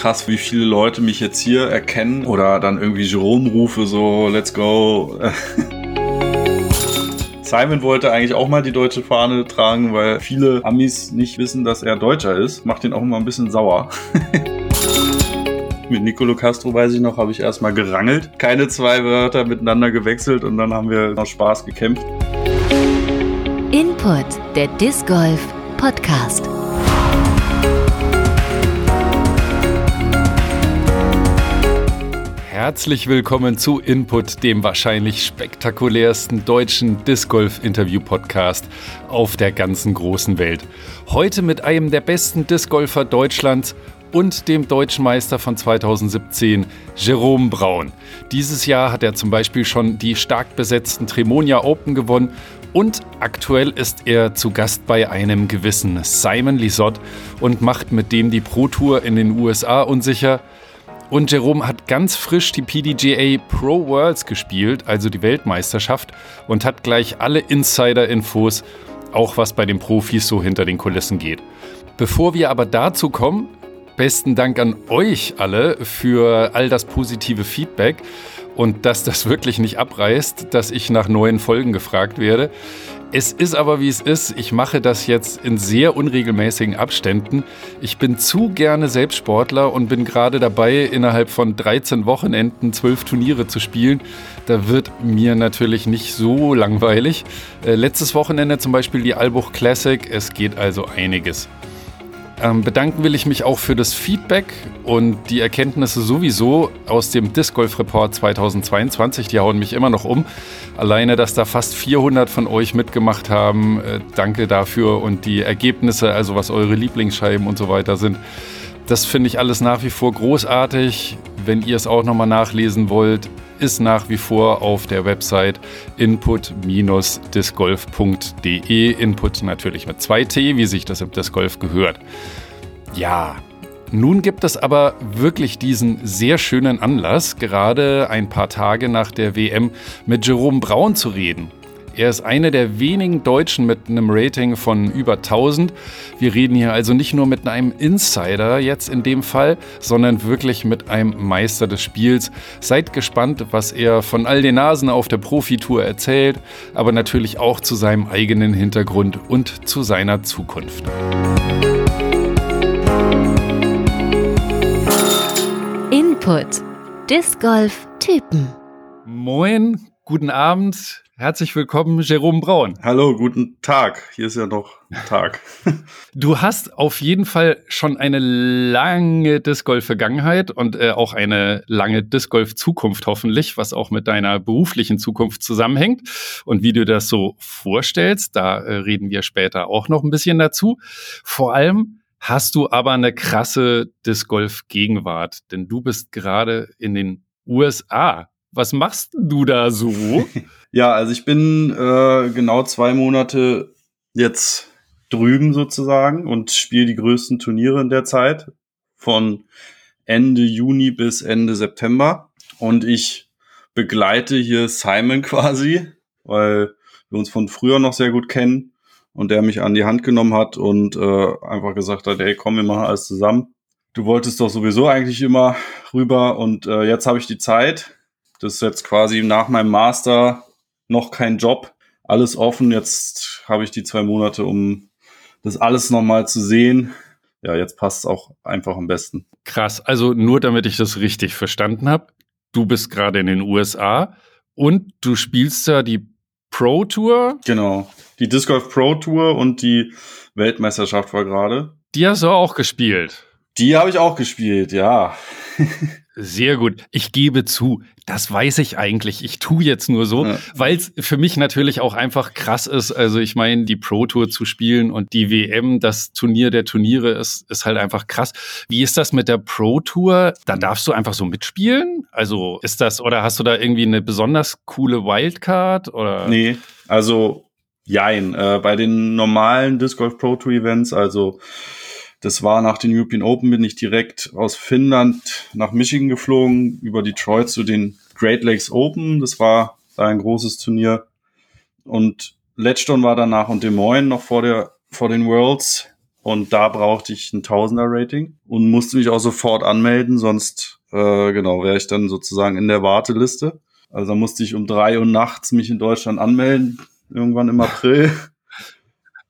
krass, wie viele Leute mich jetzt hier erkennen oder dann irgendwie Jerome rufe, so, let's go. Simon wollte eigentlich auch mal die deutsche Fahne tragen, weil viele Amis nicht wissen, dass er Deutscher ist. Macht ihn auch immer ein bisschen sauer. Mit Nicolo Castro, weiß ich noch, habe ich erstmal gerangelt. Keine zwei Wörter miteinander gewechselt und dann haben wir noch Spaß gekämpft. Input, der Disc Golf Podcast. Herzlich willkommen zu Input, dem wahrscheinlich spektakulärsten deutschen Disc Golf Interview Podcast auf der ganzen großen Welt. Heute mit einem der besten Disc Golfer Deutschlands und dem deutschen Meister von 2017, Jerome Braun. Dieses Jahr hat er zum Beispiel schon die stark besetzten Tremonia Open gewonnen und aktuell ist er zu Gast bei einem gewissen Simon Lisott und macht mit dem die Pro Tour in den USA unsicher. Und Jerome hat ganz frisch die PDGA Pro Worlds gespielt, also die Weltmeisterschaft, und hat gleich alle Insider-Infos, auch was bei den Profis so hinter den Kulissen geht. Bevor wir aber dazu kommen, besten Dank an euch alle für all das positive Feedback und dass das wirklich nicht abreißt, dass ich nach neuen Folgen gefragt werde. Es ist aber wie es ist. Ich mache das jetzt in sehr unregelmäßigen Abständen. Ich bin zu gerne Selbstsportler und bin gerade dabei, innerhalb von 13 Wochenenden 12 Turniere zu spielen. Da wird mir natürlich nicht so langweilig. Äh, letztes Wochenende zum Beispiel die Albuch Classic. Es geht also einiges. Ähm, bedanken will ich mich auch für das Feedback und die Erkenntnisse sowieso aus dem Disc Golf Report 2022. Die hauen mich immer noch um. Alleine, dass da fast 400 von euch mitgemacht haben, äh, danke dafür und die Ergebnisse, also was eure Lieblingsscheiben und so weiter sind. Das finde ich alles nach wie vor großartig. Wenn ihr es auch nochmal nachlesen wollt, ist nach wie vor auf der Website input-discgolf.de. Input natürlich mit 2T, wie sich das im Disc Golf gehört. Ja, nun gibt es aber wirklich diesen sehr schönen Anlass, gerade ein paar Tage nach der WM mit Jerome Braun zu reden. Er ist einer der wenigen Deutschen mit einem Rating von über 1000. Wir reden hier also nicht nur mit einem Insider jetzt in dem Fall, sondern wirklich mit einem Meister des Spiels. Seid gespannt, was er von all den Nasen auf der Profitour erzählt, aber natürlich auch zu seinem eigenen Hintergrund und zu seiner Zukunft. Input. Disc Golf Typen. Moin, guten Abend. Herzlich willkommen, Jerome Braun. Hallo, guten Tag. Hier ist ja noch Tag. du hast auf jeden Fall schon eine lange Disc Golf Vergangenheit und äh, auch eine lange Disc Golf Zukunft hoffentlich, was auch mit deiner beruflichen Zukunft zusammenhängt und wie du das so vorstellst. Da äh, reden wir später auch noch ein bisschen dazu. Vor allem hast du aber eine krasse Disc Golf Gegenwart, denn du bist gerade in den USA. Was machst du da so? Ja, also ich bin äh, genau zwei Monate jetzt drüben sozusagen und spiele die größten Turniere in der Zeit von Ende Juni bis Ende September. Und ich begleite hier Simon quasi, weil wir uns von früher noch sehr gut kennen und der mich an die Hand genommen hat und äh, einfach gesagt hat, hey, komm, wir machen alles zusammen. Du wolltest doch sowieso eigentlich immer rüber und äh, jetzt habe ich die Zeit. Das ist jetzt quasi nach meinem Master noch kein Job, alles offen. Jetzt habe ich die zwei Monate, um das alles nochmal zu sehen. Ja, jetzt passt es auch einfach am besten. Krass. Also nur damit ich das richtig verstanden habe. Du bist gerade in den USA und du spielst da die Pro Tour. Genau. Die Disc Golf Pro Tour und die Weltmeisterschaft war gerade. Die hast du auch gespielt. Die habe ich auch gespielt, ja. Sehr gut. Ich gebe zu, das weiß ich eigentlich. Ich tue jetzt nur so, ja. weil es für mich natürlich auch einfach krass ist. Also ich meine, die Pro Tour zu spielen und die WM, das Turnier der Turniere ist, ist halt einfach krass. Wie ist das mit der Pro Tour? Da darfst du einfach so mitspielen? Also ist das, oder hast du da irgendwie eine besonders coole Wildcard? Oder? Nee, also jein. Äh, bei den normalen Disc Golf Pro Tour Events, also das war nach den European Open, bin ich direkt aus Finnland nach Michigan geflogen, über Detroit zu den Great Lakes Open. Das war da ein großes Turnier. Und Ledgestone war danach und Des Moines noch vor der, vor den Worlds. Und da brauchte ich ein Tausender-Rating und musste mich auch sofort anmelden, sonst äh, genau wäre ich dann sozusagen in der Warteliste. Also musste ich um drei Uhr nachts mich in Deutschland anmelden, irgendwann im April.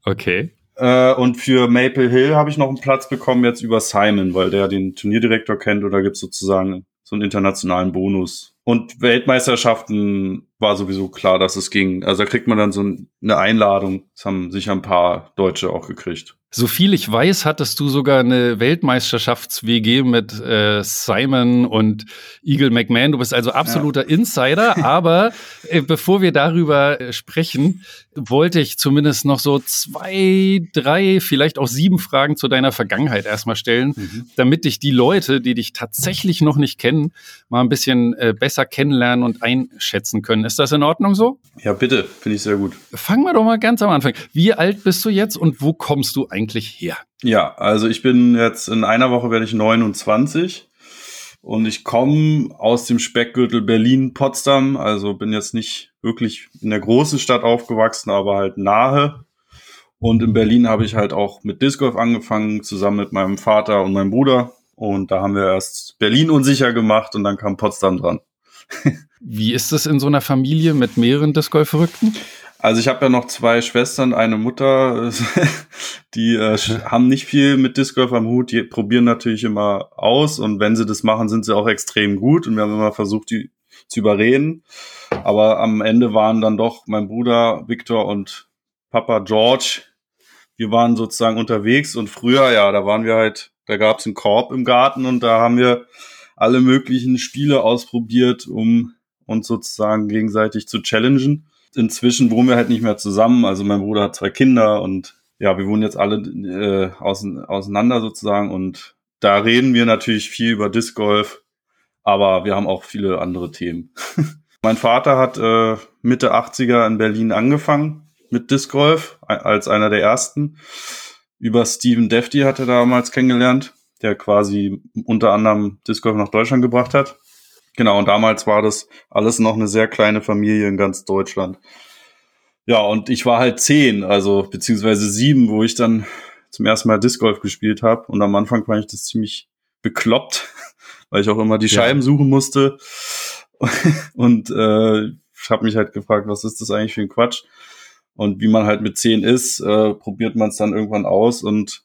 Okay. Äh, und für Maple Hill habe ich noch einen Platz bekommen jetzt über Simon, weil der den Turnierdirektor kennt oder gibt sozusagen so einen internationalen Bonus. Und Weltmeisterschaften war sowieso klar, dass es ging. Also da kriegt man dann so eine Einladung. Das haben sicher ein paar Deutsche auch gekriegt. So viel ich weiß, hattest du sogar eine Weltmeisterschafts-WG mit äh, Simon und Eagle McMahon. Du bist also absoluter ja. Insider. Aber äh, bevor wir darüber äh, sprechen, wollte ich zumindest noch so zwei, drei, vielleicht auch sieben Fragen zu deiner Vergangenheit erstmal stellen, mhm. damit dich die Leute, die dich tatsächlich noch nicht kennen, mal ein bisschen äh, besser kennenlernen und einschätzen können. Ist das in Ordnung so? Ja, bitte. Finde ich sehr gut. Fangen wir doch mal ganz am Anfang. Wie alt bist du jetzt und wo kommst du eigentlich? Eigentlich her? Ja, also ich bin jetzt in einer Woche werde ich 29 und ich komme aus dem Speckgürtel Berlin-Potsdam. Also bin jetzt nicht wirklich in der großen Stadt aufgewachsen, aber halt nahe. Und in Berlin habe ich halt auch mit Disc Golf angefangen, zusammen mit meinem Vater und meinem Bruder. Und da haben wir erst Berlin unsicher gemacht und dann kam Potsdam dran. Wie ist es in so einer Familie mit mehreren Disc Golf-Verrückten? Also ich habe ja noch zwei Schwestern, eine Mutter, die äh, haben nicht viel mit Disc Golf am Hut, die probieren natürlich immer aus und wenn sie das machen, sind sie auch extrem gut und wir haben immer versucht, die zu überreden. Aber am Ende waren dann doch mein Bruder Victor und Papa George, wir waren sozusagen unterwegs und früher, ja, da waren wir halt, da gab es einen Korb im Garten und da haben wir alle möglichen Spiele ausprobiert, um uns sozusagen gegenseitig zu challengen inzwischen wohnen wir halt nicht mehr zusammen. Also mein Bruder hat zwei Kinder und ja, wir wohnen jetzt alle äh, auseinander sozusagen und da reden wir natürlich viel über Disc Golf, aber wir haben auch viele andere Themen. mein Vater hat äh, Mitte 80er in Berlin angefangen mit Disc Golf als einer der ersten. Über Steven Defty hat er damals kennengelernt, der quasi unter anderem Disc Golf nach Deutschland gebracht hat. Genau, und damals war das alles noch eine sehr kleine Familie in ganz Deutschland. Ja, und ich war halt zehn, also beziehungsweise sieben, wo ich dann zum ersten Mal Disc Golf gespielt habe. Und am Anfang fand ich das ziemlich bekloppt, weil ich auch immer die Scheiben ja. suchen musste. und äh, habe mich halt gefragt, was ist das eigentlich für ein Quatsch? Und wie man halt mit zehn ist, äh, probiert man es dann irgendwann aus. Und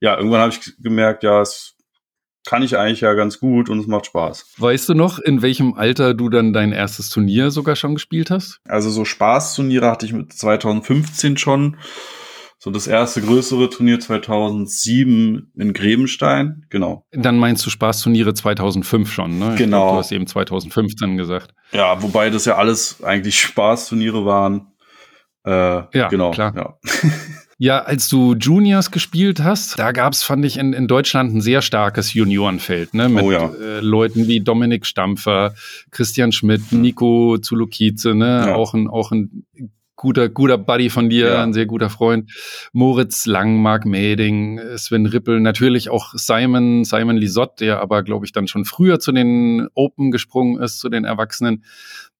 ja, irgendwann habe ich gemerkt, ja, es kann ich eigentlich ja ganz gut und es macht Spaß. Weißt du noch, in welchem Alter du dann dein erstes Turnier sogar schon gespielt hast? Also so Spaßturniere hatte ich mit 2015 schon. So das erste größere Turnier 2007 in Grebenstein, genau. Dann meinst du Spaßturniere 2005 schon, ne? Genau. Glaub, du hast eben 2015 gesagt. Ja, wobei das ja alles eigentlich Spaßturniere waren. Äh, ja, genau. Klar. Ja. Ja, als du Juniors gespielt hast, da gab's, fand ich, in, in Deutschland ein sehr starkes Juniorenfeld, ne? Mit oh ja. äh, Leuten wie Dominik Stampfer, Christian Schmidt, Nico Zulukize, ne? Ja. Auch ein, auch ein guter, guter Buddy von dir, ja. ein sehr guter Freund. Moritz Lang, Mark Meding, Sven Rippel, natürlich auch Simon, Simon Lisott, der aber, glaube ich, dann schon früher zu den Open gesprungen ist, zu den Erwachsenen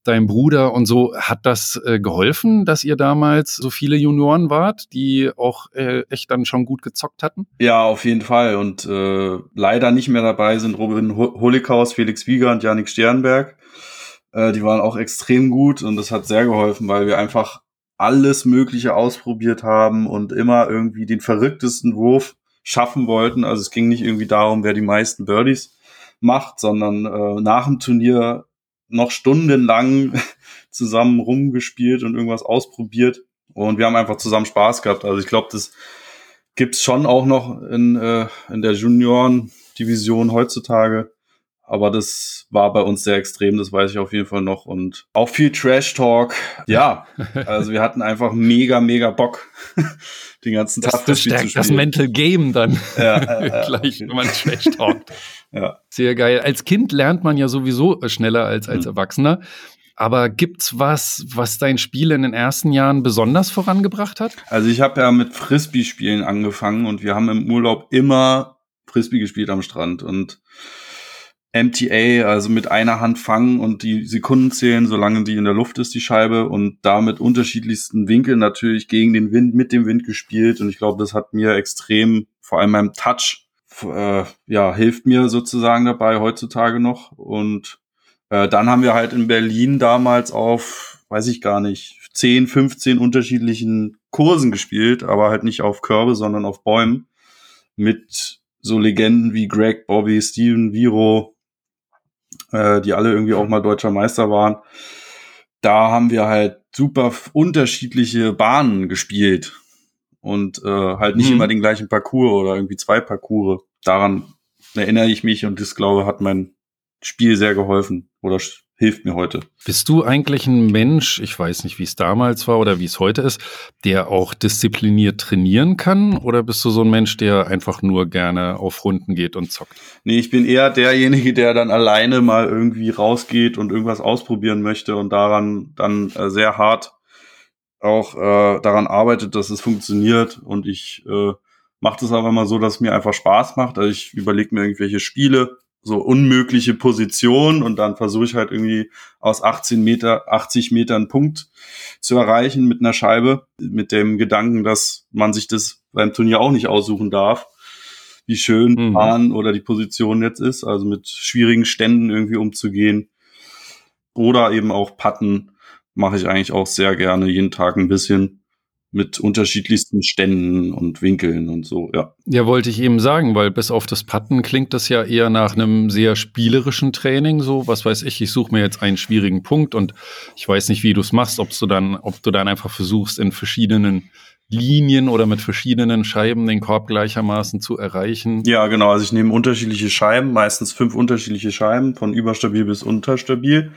dein Bruder und so, hat das äh, geholfen, dass ihr damals so viele Junioren wart, die auch äh, echt dann schon gut gezockt hatten? Ja, auf jeden Fall. Und äh, leider nicht mehr dabei sind Robin Holikaus, Felix Wieger und Janik Sternberg. Äh, die waren auch extrem gut und das hat sehr geholfen, weil wir einfach alles Mögliche ausprobiert haben und immer irgendwie den verrücktesten Wurf schaffen wollten. Also es ging nicht irgendwie darum, wer die meisten Birdies macht, sondern äh, nach dem Turnier noch stundenlang zusammen rumgespielt und irgendwas ausprobiert. Und wir haben einfach zusammen Spaß gehabt. Also ich glaube, das gibt's schon auch noch in, äh, in der Junioren-Division heutzutage. Aber das war bei uns sehr extrem, das weiß ich auf jeden Fall noch. Und auch viel Trash-Talk. Ja, also wir hatten einfach mega, mega Bock, den ganzen Tag das, das stärkt das Mental Game dann ja, äh, gleich, wenn man Trash-Talkt. ja. Sehr geil. Als Kind lernt man ja sowieso schneller als als mhm. Erwachsener. Aber gibt's was, was dein Spiel in den ersten Jahren besonders vorangebracht hat? Also ich habe ja mit Frisbee-Spielen angefangen und wir haben im Urlaub immer Frisbee gespielt am Strand und MTA, also mit einer Hand fangen und die Sekunden zählen, solange die in der Luft ist, die Scheibe und da mit unterschiedlichsten Winkeln natürlich gegen den Wind, mit dem Wind gespielt. Und ich glaube, das hat mir extrem, vor allem beim Touch, äh, ja, hilft mir sozusagen dabei heutzutage noch. Und äh, dann haben wir halt in Berlin damals auf, weiß ich gar nicht, 10, 15 unterschiedlichen Kursen gespielt, aber halt nicht auf Körbe, sondern auf Bäumen mit so Legenden wie Greg, Bobby, Steven, Viro, äh, die alle irgendwie auch mal deutscher Meister waren. Da haben wir halt super unterschiedliche Bahnen gespielt und äh, halt nicht mhm. immer den gleichen Parcours oder irgendwie zwei Parcours. Daran erinnere ich mich und das glaube hat mein Spiel sehr geholfen oder hilft mir heute. Bist du eigentlich ein Mensch, ich weiß nicht, wie es damals war oder wie es heute ist, der auch diszipliniert trainieren kann? Oder bist du so ein Mensch, der einfach nur gerne auf Runden geht und zockt? Nee, ich bin eher derjenige, der dann alleine mal irgendwie rausgeht und irgendwas ausprobieren möchte und daran dann äh, sehr hart auch äh, daran arbeitet, dass es funktioniert. Und ich äh, mache das aber immer so, dass es mir einfach Spaß macht. Also ich überlege mir irgendwelche Spiele so unmögliche Position und dann versuche ich halt irgendwie aus 18 Meter, 80 Metern Punkt zu erreichen mit einer Scheibe, mit dem Gedanken, dass man sich das beim Turnier auch nicht aussuchen darf, wie schön mhm. Bahn oder die Position jetzt ist, also mit schwierigen Ständen irgendwie umzugehen. Oder eben auch Patten mache ich eigentlich auch sehr gerne, jeden Tag ein bisschen mit unterschiedlichsten Ständen und Winkeln und so, ja. Ja, wollte ich eben sagen, weil bis auf das Patten klingt das ja eher nach einem sehr spielerischen Training, so, was weiß ich, ich suche mir jetzt einen schwierigen Punkt und ich weiß nicht, wie du es machst, ob du dann, ob du dann einfach versuchst, in verschiedenen Linien oder mit verschiedenen Scheiben den Korb gleichermaßen zu erreichen. Ja, genau. Also ich nehme unterschiedliche Scheiben, meistens fünf unterschiedliche Scheiben, von überstabil bis unterstabil.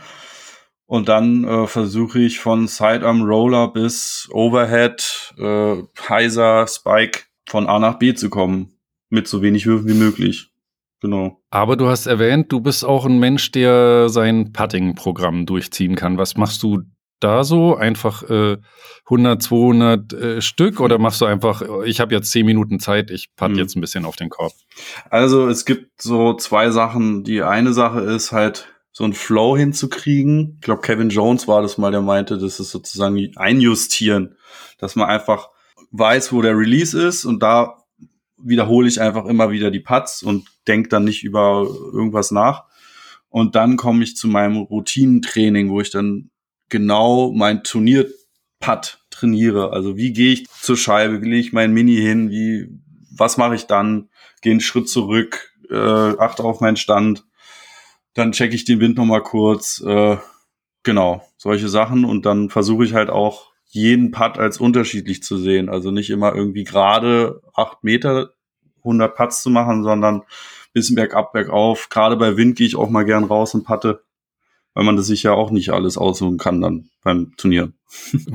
Und dann äh, versuche ich von Sidearm Roller bis Overhead, äh, Heiser, Spike von A nach B zu kommen. Mit so wenig Würfen wie möglich. Genau. Aber du hast erwähnt, du bist auch ein Mensch, der sein Putting-Programm durchziehen kann. Was machst du da so? Einfach äh, 100, 200 äh, Stück oder machst du einfach, ich habe jetzt 10 Minuten Zeit, ich putt hm. jetzt ein bisschen auf den Korb? Also es gibt so zwei Sachen. Die eine Sache ist halt so einen Flow hinzukriegen. Ich glaube, Kevin Jones war das mal, der meinte, das ist sozusagen einjustieren, dass man einfach weiß, wo der Release ist und da wiederhole ich einfach immer wieder die Putts und denke dann nicht über irgendwas nach. Und dann komme ich zu meinem Routinentraining, wo ich dann genau mein Turnier-Putt trainiere. Also wie gehe ich zur Scheibe, wie lege ich mein Mini hin, wie, was mache ich dann, gehe einen Schritt zurück, äh, achte auf meinen Stand dann checke ich den Wind nochmal kurz. Äh, genau, solche Sachen. Und dann versuche ich halt auch jeden Putt als unterschiedlich zu sehen. Also nicht immer irgendwie gerade acht Meter 100 Putts zu machen, sondern bisschen bergab, bergauf. Gerade bei Wind gehe ich auch mal gern raus und patte weil man das sich ja auch nicht alles aussuchen kann dann beim Turnier.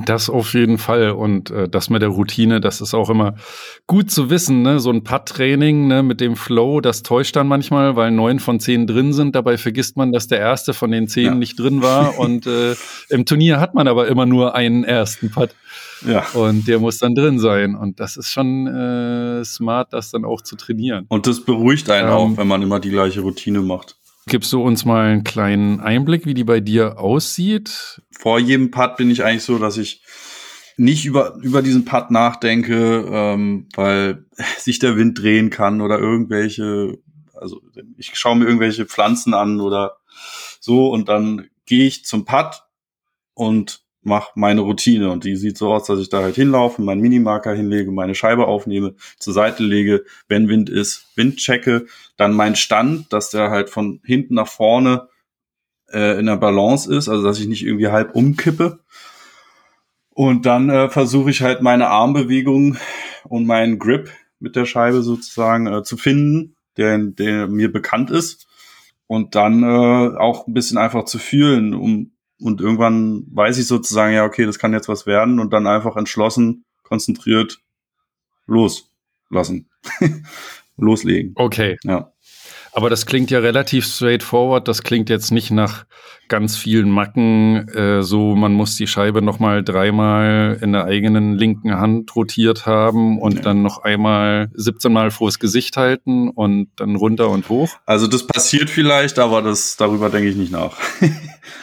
Das auf jeden Fall. Und äh, das mit der Routine, das ist auch immer gut zu wissen. Ne? So ein Putt-Training ne, mit dem Flow, das täuscht dann manchmal, weil neun von zehn drin sind. Dabei vergisst man, dass der erste von den zehn ja. nicht drin war. Und äh, im Turnier hat man aber immer nur einen ersten Putt. Ja. Und der muss dann drin sein. Und das ist schon äh, smart, das dann auch zu trainieren. Und das beruhigt einen ähm, auch, wenn man immer die gleiche Routine macht. Gibst du uns mal einen kleinen Einblick, wie die bei dir aussieht? Vor jedem Part bin ich eigentlich so, dass ich nicht über, über diesen Part nachdenke, ähm, weil sich der Wind drehen kann oder irgendwelche, also ich schaue mir irgendwelche Pflanzen an oder so und dann gehe ich zum Putt und mache meine Routine und die sieht so aus, dass ich da halt hinlaufe, meinen Minimarker hinlege, meine Scheibe aufnehme, zur Seite lege, wenn Wind ist, Wind checke, dann mein Stand, dass der halt von hinten nach vorne äh, in der Balance ist, also dass ich nicht irgendwie halb umkippe. Und dann äh, versuche ich halt meine Armbewegung und meinen Grip mit der Scheibe sozusagen äh, zu finden, der, der mir bekannt ist. Und dann äh, auch ein bisschen einfach zu fühlen, um und irgendwann weiß ich sozusagen, ja, okay, das kann jetzt was werden und dann einfach entschlossen, konzentriert loslassen. Loslegen. Okay. Ja. Aber das klingt ja relativ straightforward. Das klingt jetzt nicht nach ganz vielen Macken. Äh, so, man muss die Scheibe noch mal dreimal in der eigenen linken Hand rotiert haben und ja. dann noch einmal 17 Mal vors Gesicht halten und dann runter und hoch. Also das passiert vielleicht, aber das darüber denke ich nicht nach.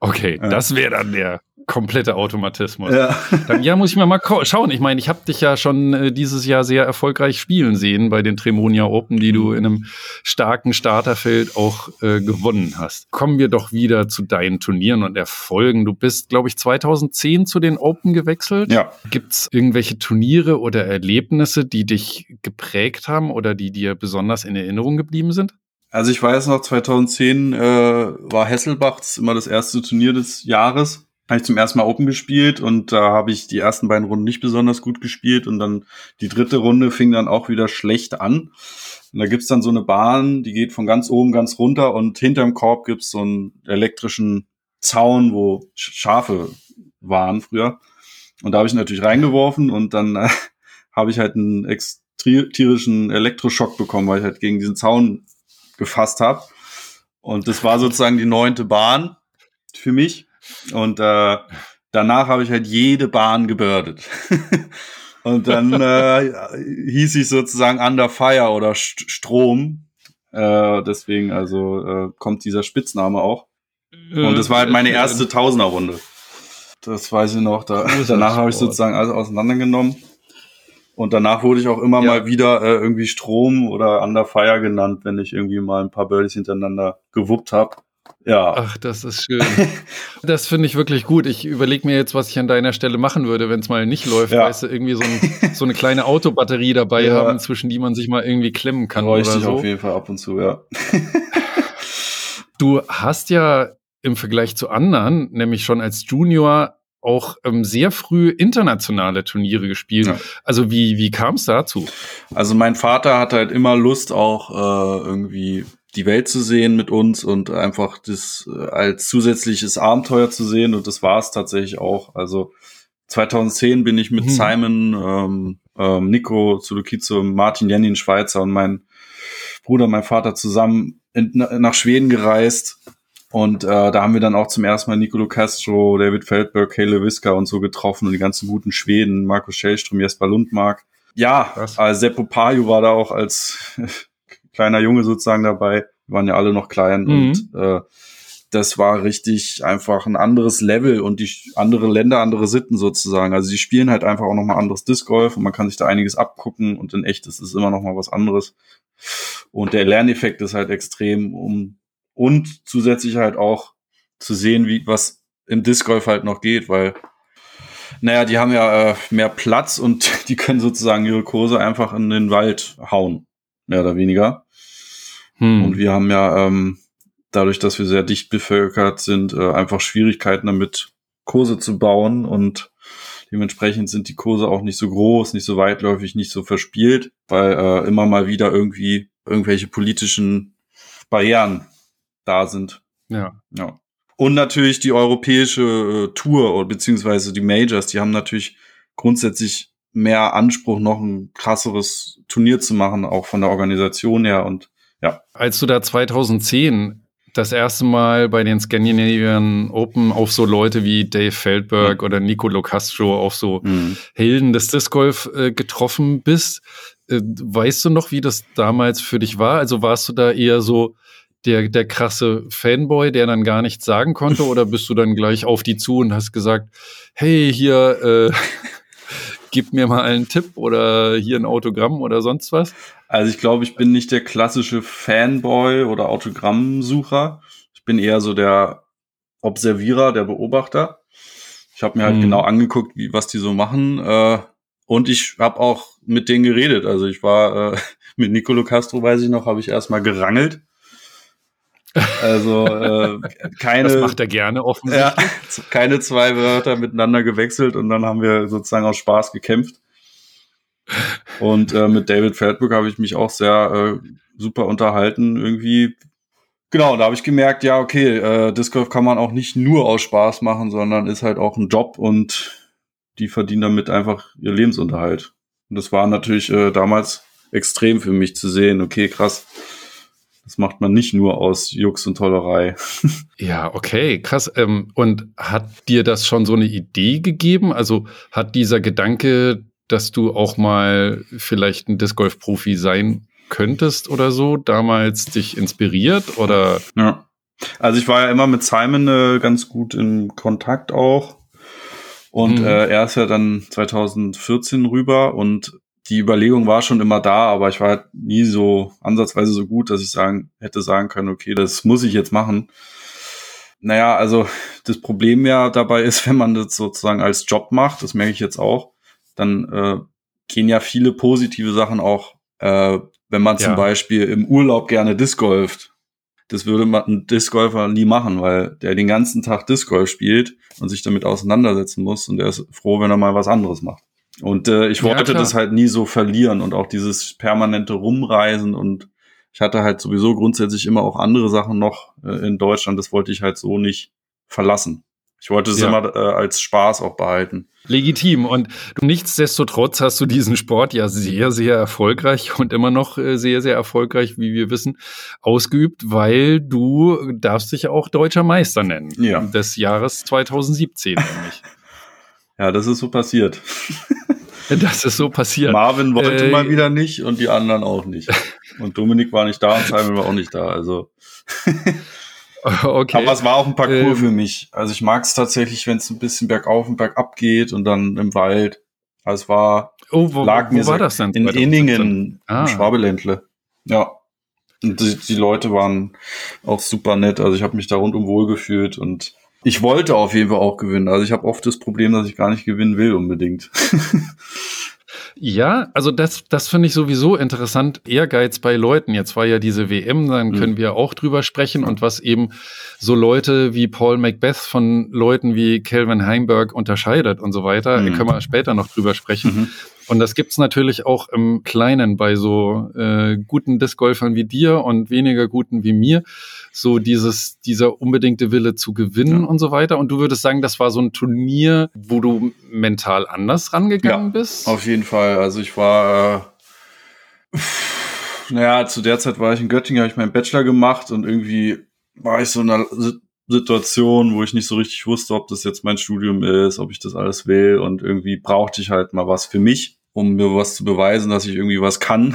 okay, ja. das wäre dann der komplette Automatismus. Ja. Dann ja, muss ich mir mal schauen. Ich meine, ich habe dich ja schon äh, dieses Jahr sehr erfolgreich spielen sehen bei den Tremonia Open, die du in einem starken Starterfeld auch äh, gewonnen hast. Kommen wir doch wieder zu deinen Turnieren und Erfolgen. Du bist, glaube ich, 2010 zu den Open gewechselt. Ja. Gibt's irgendwelche Turniere oder Erlebnisse, die dich geprägt haben oder die dir besonders in Erinnerung geblieben sind? Also ich weiß noch, 2010 äh, war Hesselbachs immer das erste Turnier des Jahres habe ich zum ersten Mal Open gespielt und da habe ich die ersten beiden Runden nicht besonders gut gespielt und dann die dritte Runde fing dann auch wieder schlecht an. Und da gibt's dann so eine Bahn, die geht von ganz oben ganz runter und hinterm Korb gibt's so einen elektrischen Zaun, wo Schafe waren früher. Und da habe ich natürlich reingeworfen und dann äh, habe ich halt einen tierischen Elektroschock bekommen, weil ich halt gegen diesen Zaun gefasst habe. Und das war sozusagen die neunte Bahn für mich. Und äh, danach habe ich halt jede Bahn gebürdet. und dann äh, hieß ich sozusagen Under Fire oder St Strom. Äh, deswegen also äh, kommt dieser Spitzname auch. Und das war halt meine erste Tausenderrunde. Das weiß ich noch. Da, danach habe ich sozusagen alles auseinandergenommen. Und danach wurde ich auch immer ja. mal wieder äh, irgendwie Strom oder Under Fire genannt, wenn ich irgendwie mal ein paar Birdies hintereinander gewuppt habe. Ja. Ach, das ist schön. das finde ich wirklich gut. Ich überlege mir jetzt, was ich an deiner Stelle machen würde, wenn es mal nicht läuft. Ja. Weißt du, irgendwie so, ein, so eine kleine Autobatterie dabei ja. haben, zwischen die man sich mal irgendwie klemmen kann. Bräuchte oder so. ich auf jeden Fall ab und zu, ja. du hast ja im Vergleich zu anderen, nämlich schon als Junior, auch ähm, sehr früh internationale Turniere gespielt. Ja. Also wie, wie kam es dazu? Also mein Vater hatte halt immer Lust, auch äh, irgendwie die Welt zu sehen mit uns und einfach das äh, als zusätzliches Abenteuer zu sehen. Und das war es tatsächlich auch. Also 2010 bin ich mit hm. Simon, ähm, ähm, Nico Zulukizo, Martin Jennin, Schweizer und mein Bruder, mein Vater zusammen in, nach Schweden gereist. Und äh, da haben wir dann auch zum ersten Mal Nicolo Castro, David Feldberg, Kale Wiska und so getroffen und die ganzen guten Schweden, Markus Schellström, Jesper Lundmark. Ja, äh, Seppo Pajo war da auch als kleiner Junge sozusagen dabei. Wir waren ja alle noch klein mhm. und äh, das war richtig einfach ein anderes Level und die andere Länder, andere Sitten sozusagen. Also die spielen halt einfach auch nochmal anderes Disc Golf und man kann sich da einiges abgucken und in echt ist es immer nochmal was anderes. Und der Lerneffekt ist halt extrem um und zusätzlich halt auch zu sehen, wie was im Disc Golf halt noch geht, weil naja, die haben ja äh, mehr Platz und die können sozusagen ihre Kurse einfach in den Wald hauen mehr oder weniger. Hm. Und wir haben ja ähm, dadurch, dass wir sehr dicht bevölkert sind, äh, einfach Schwierigkeiten damit, Kurse zu bauen und dementsprechend sind die Kurse auch nicht so groß, nicht so weitläufig, nicht so verspielt, weil äh, immer mal wieder irgendwie irgendwelche politischen Barrieren da sind. Ja. ja. Und natürlich die europäische äh, Tour beziehungsweise die Majors, die haben natürlich grundsätzlich mehr Anspruch, noch ein krasseres Turnier zu machen, auch von der Organisation her und ja. Als du da 2010 das erste Mal bei den Scandinavian Open auf so Leute wie Dave Feldberg mhm. oder Nicolo Castro, auf so mhm. Helden des Disc Golf äh, getroffen bist, äh, weißt du noch, wie das damals für dich war? Also warst du da eher so der, der krasse Fanboy, der dann gar nichts sagen konnte, oder bist du dann gleich auf die zu und hast gesagt, hey, hier, äh, gib mir mal einen Tipp oder hier ein Autogramm oder sonst was? Also ich glaube, ich bin nicht der klassische Fanboy oder Autogrammsucher. Ich bin eher so der Observierer, der Beobachter. Ich habe mir halt hm. genau angeguckt, wie was die so machen. Äh, und ich habe auch mit denen geredet. Also ich war äh, mit Nicolo Castro, weiß ich noch, habe ich erstmal gerangelt. Also äh, keine. Das macht er gerne offensichtlich. Ja, keine zwei Wörter miteinander gewechselt und dann haben wir sozusagen aus Spaß gekämpft. Und äh, mit David Feldberg habe ich mich auch sehr äh, super unterhalten irgendwie. Genau, da habe ich gemerkt, ja, okay, äh, Disc Golf kann man auch nicht nur aus Spaß machen, sondern ist halt auch ein Job und die verdienen damit einfach ihr Lebensunterhalt. Und das war natürlich äh, damals extrem für mich zu sehen, okay, krass, Das macht man nicht nur aus Jux und Tollerei. Ja, okay, krass. Ähm, und hat dir das schon so eine Idee gegeben? Also hat dieser Gedanke, dass du auch mal vielleicht ein Disc Golf Profi sein könntest oder so, damals dich inspiriert oder? Ja. Also ich war ja immer mit Simon äh, ganz gut in Kontakt auch. Und Mhm. äh, er ist ja dann 2014 rüber und die Überlegung war schon immer da, aber ich war halt nie so ansatzweise so gut, dass ich sagen, hätte sagen können, okay, das muss ich jetzt machen. Naja, also das Problem ja dabei ist, wenn man das sozusagen als Job macht, das merke ich jetzt auch, dann äh, gehen ja viele positive Sachen auch, äh, wenn man zum Ja. Beispiel im Urlaub gerne Disc golft. Das würde man ein Disc Golfer nie machen, weil der den ganzen Tag Disc Golf spielt und sich damit auseinandersetzen muss und er ist froh, wenn er mal was anderes macht. Und äh, ich Ja, wollte klar. das halt nie so verlieren und auch dieses permanente Rumreisen und ich hatte halt sowieso grundsätzlich immer auch andere Sachen noch äh, in Deutschland, das wollte ich halt so nicht verlassen. Ich wollte es Ja. immer äh, als Spaß auch behalten. Legitim. Und du, nichtsdestotrotz hast du diesen Sport ja sehr, sehr erfolgreich und immer noch äh, sehr, sehr erfolgreich, wie wir wissen, ausgeübt, weil du darfst dich ja auch deutscher Meister nennen. Ja. Des Jahres 2017 nämlich. Ja, das ist so passiert. Das ist so passiert. Marvin wollte Äh, mal wieder nicht und die anderen auch nicht. Und Dominik war nicht da und Simon war auch nicht da. Also, Okay. aber es war auch ein Parcours Ähm, für mich. Also ich mag es tatsächlich, wenn es ein bisschen bergauf und bergab geht und dann im Wald. Also es war oh, wo, lag wo mir war das denn? in 2017? Inningen, Ah. im Schwabeländle. Ja. Und die, die Leute waren auch super nett. Also ich habe mich da rundum wohl gefühlt und ich wollte auf jeden Fall auch gewinnen. Also ich habe oft das Problem, dass ich gar nicht gewinnen will unbedingt. Ja, also das, das finde ich sowieso interessant. Ehrgeiz bei Leuten. Jetzt war ja diese WM, dann Mhm. können wir auch drüber sprechen und was eben so Leute wie Paul Macbeth von Leuten wie Calvin Heimberg unterscheidet und so weiter. Mhm. Können wir später noch drüber sprechen. Mhm. Und das gibt's natürlich auch im Kleinen bei so äh, guten Discgolfern wie dir und weniger guten wie mir. So dieses, dieser unbedingte Wille zu gewinnen Ja. und so weiter. Und du würdest sagen, das war so ein Turnier, wo du mental anders rangegangen Ja, bist? Auf jeden Fall. Also ich war, äh, naja, zu der Zeit war ich in Göttingen, habe ich meinen Bachelor gemacht und irgendwie war ich so in einer Si- Situation, wo ich nicht so richtig wusste, ob das jetzt mein Studium ist, ob ich das alles will und irgendwie brauchte ich halt mal was für mich, um mir was zu beweisen, dass ich irgendwie was kann.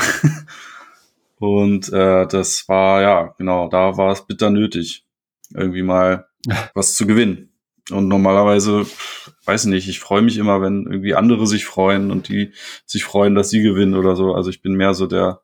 und äh, das war, ja, genau, da war es bitter nötig, irgendwie mal was zu gewinnen. Und normalerweise, weiß nicht, ich freue mich immer, wenn irgendwie andere sich freuen und die sich freuen, dass sie gewinnen oder so. Also ich bin mehr so der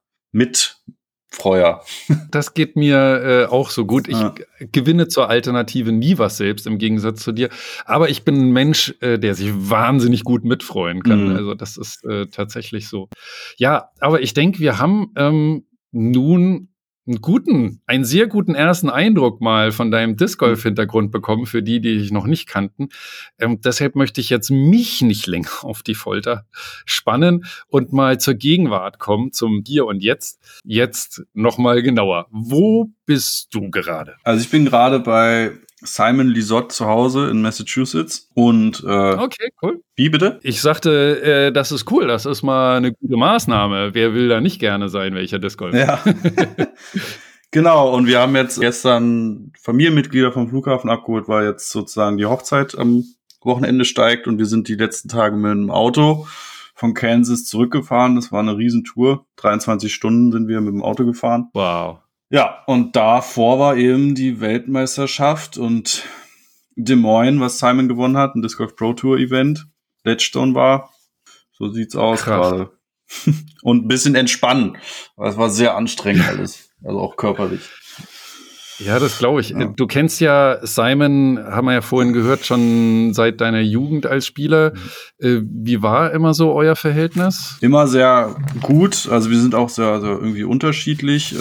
Mitfreuer. Das geht mir äh, auch so gut. Ich Ja. gewinne zur Alternative nie was selbst, im Gegensatz zu dir. Aber ich bin ein Mensch, äh, der sich wahnsinnig gut mitfreuen kann. Mhm. Also das ist äh, tatsächlich so. Ja, aber ich denke, wir haben ähm, nun einen guten, einen sehr guten ersten Eindruck mal von deinem Disc Golf Hintergrund bekommen für die, die dich noch nicht kannten. Ähm, deshalb möchte ich jetzt mich nicht länger auf die Folter spannen und mal zur Gegenwart kommen, zum Hier und Jetzt. Jetzt noch mal genauer. Wo bist du gerade? Also ich bin gerade bei Simon Lisotte zu Hause in Massachusetts und äh, Okay, cool. wie bitte? Ich sagte, äh, das ist cool, das ist mal eine gute Maßnahme. Wer will da nicht gerne sein, welcher Disc Golf? Ja. genau, und wir haben jetzt gestern Familienmitglieder vom Flughafen abgeholt, weil jetzt sozusagen die Hochzeit am Wochenende steigt und wir sind die letzten Tage mit dem Auto von Kansas zurückgefahren. Das war eine Riesentour. 23 Stunden sind wir mit dem Auto gefahren. Wow. Ja, und davor war eben die Weltmeisterschaft und Des Moines, was Simon gewonnen hat, ein Disc Golf Pro Tour Event. Ledgestone war. So sieht's aus Krass. gerade. und ein bisschen entspannen. weil es war sehr anstrengend alles. Also auch körperlich. Ja, das glaube ich. Ja. Du kennst ja Simon, haben wir ja vorhin gehört, schon seit deiner Jugend als Spieler. Äh, Wie war immer so euer Verhältnis? Immer sehr gut. Also wir sind auch sehr, sehr irgendwie unterschiedlich.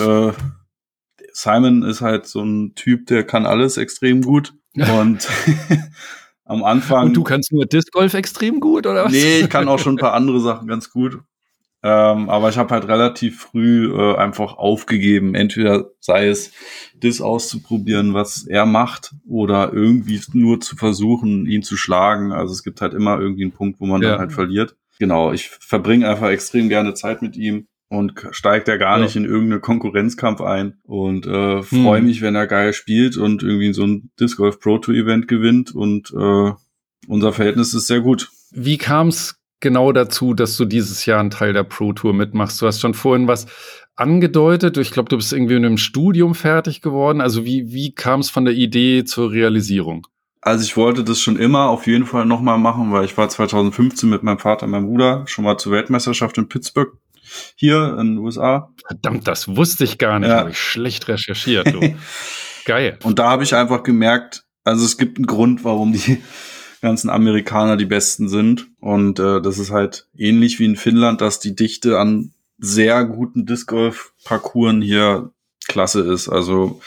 Simon ist halt so ein Typ, der kann alles extrem gut. Und am Anfang. Und du kannst nur Disc Golf extrem gut, oder was? Nee, ich kann auch schon ein paar andere Sachen ganz gut. Ähm, aber ich habe halt relativ früh äh, einfach aufgegeben. Entweder sei es, das auszuprobieren, was er macht, oder irgendwie nur zu versuchen, ihn zu schlagen. Also es gibt halt immer irgendwie einen Punkt, wo man Ja. dann halt verliert. Genau, ich verbringe einfach extrem gerne Zeit mit ihm. Und steigt ja gar Ja. nicht in irgendeinen Konkurrenzkampf ein und äh, freue Hm. mich, wenn er geil spielt und irgendwie so ein Disc Golf Pro Tour Event gewinnt und äh, unser Verhältnis ist sehr gut. Wie kam es genau dazu, dass du dieses Jahr einen Teil der Pro Tour mitmachst? Du hast schon vorhin was angedeutet. Ich glaube, du bist irgendwie in einem Studium fertig geworden. Also wie, wie kam es von der Idee zur Realisierung? Also ich wollte das schon immer auf jeden Fall nochmal machen, weil ich war 2015 mit meinem Vater und meinem Bruder schon mal zur Weltmeisterschaft in Pittsburgh hier in den USA. Verdammt, das wusste ich gar nicht. Ja. Habe ich schlecht recherchiert. Du. Geil. Und da habe ich einfach gemerkt, also es gibt einen Grund, warum die ganzen Amerikaner die Besten sind. Und äh, das ist halt ähnlich wie in Finnland, dass die Dichte an sehr guten Disc Golf Parcours hier klasse ist. Also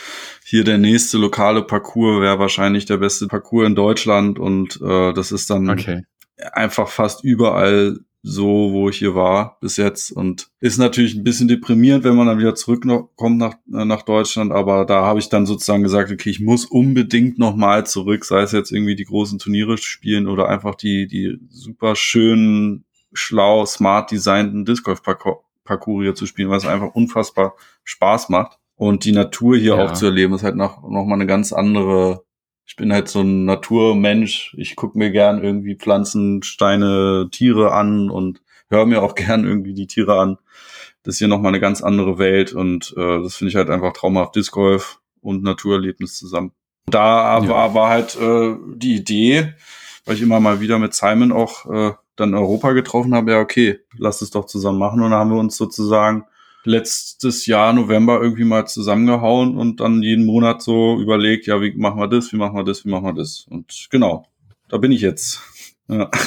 hier der nächste lokale Parcours wäre wahrscheinlich der beste Parcours in Deutschland und äh, das ist dann Okay. einfach fast überall so, wo ich hier war bis jetzt und ist natürlich ein bisschen deprimierend, wenn man dann wieder zurückkommt nach, äh, nach Deutschland, aber da habe ich dann sozusagen gesagt, okay, ich muss unbedingt nochmal zurück, sei es jetzt irgendwie die großen Turniere spielen oder einfach die, die super schönen, schlau, smart designten Disc Golf Parcours hier zu spielen, weil es einfach unfassbar Spaß macht. Und die Natur hier Ja. auch zu erleben, ist halt noch, noch mal eine ganz andere ich bin halt so ein Naturmensch. Ich gucke mir gern irgendwie Pflanzen, Steine, Tiere an und höre mir auch gern irgendwie die Tiere an. Das ist hier nochmal eine ganz andere Welt und äh, das finde ich halt einfach traumhaft. Disc Golf und Naturerlebnis zusammen. Da Ja. war, war halt äh, die Idee, weil ich immer mal wieder mit Simon auch äh, dann Europa getroffen habe, ja okay, lass es doch zusammen machen und dann haben wir uns sozusagen letztes Jahr November irgendwie mal zusammengehauen und dann jeden Monat so überlegt, ja, wie machen wir das, wie machen wir das, wie machen wir das. Und genau, da bin ich jetzt. Ja.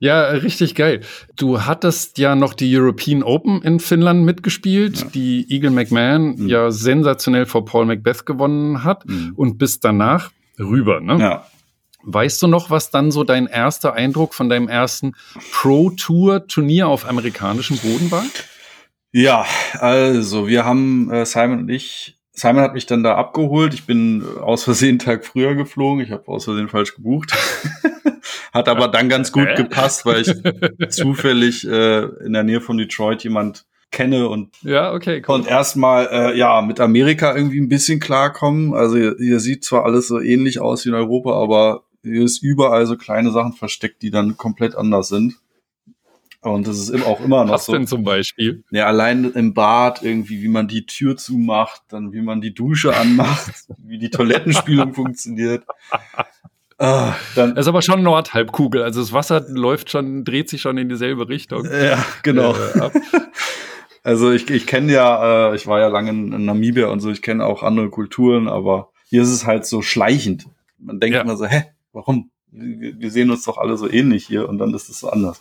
Ja, richtig geil. Du hattest ja noch die European Open in Finnland mitgespielt, Ja. die Eagle McMahon Mhm. ja sensationell vor Paul Macbeth gewonnen hat Mhm. und bist danach rüber. Ne? ja. Weißt du noch, was dann so dein erster Eindruck von deinem ersten Pro-Tour-Turnier auf amerikanischem Boden war? Ja, also wir haben äh, Simon und ich, Simon hat mich dann da abgeholt. Ich bin aus Versehen einen Tag früher geflogen. Ich habe aus Versehen falsch gebucht. hat aber dann ganz gut gepasst, weil ich zufällig äh, in der Nähe von Detroit jemand kenne und Ja, okay, cool. und erstmal äh, ja mit Amerika irgendwie ein bisschen klarkommen. Also hier, hier sieht zwar alles so ähnlich aus wie in Europa, aber ist überall so kleine Sachen versteckt, die dann komplett anders sind. Und das ist auch immer noch Was so. denn zum Beispiel? Ja, allein im Bad irgendwie, wie man die Tür zumacht, dann wie man die Dusche anmacht, wie die Toilettenspülung funktioniert. Ah, dann, Das ist aber schon Nordhalbkugel. Also das Wasser läuft schon, dreht sich schon in dieselbe Richtung. ja, genau. Äh. Also ich, ich kenne ja, äh, ich war ja lange in, in Namibia und so, ich kenne auch andere Kulturen, aber hier ist es halt so schleichend. Man denkt Ja. immer so, hä, warum? Wir sehen uns doch alle so ähnlich hier und dann ist es so anders.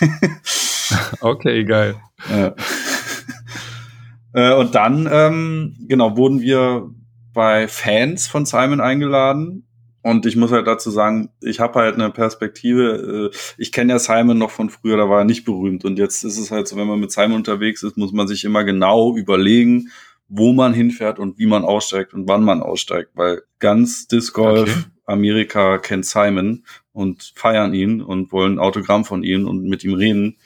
Okay, geil. Ja. äh, und dann, ähm, genau, wurden wir bei Fans von Simon eingeladen. Und ich muss halt dazu sagen, ich habe halt eine Perspektive. Äh, ich kenne ja Simon noch von früher, da war er nicht berühmt. Und jetzt ist es halt so, wenn man mit Simon unterwegs ist, muss man sich immer genau überlegen, wo man hinfährt und wie man aussteigt und wann man aussteigt. Weil ganz Disc Golf Okay. Amerika kennt Simon und feiern ihn und wollen ein Autogramm von ihm und mit ihm reden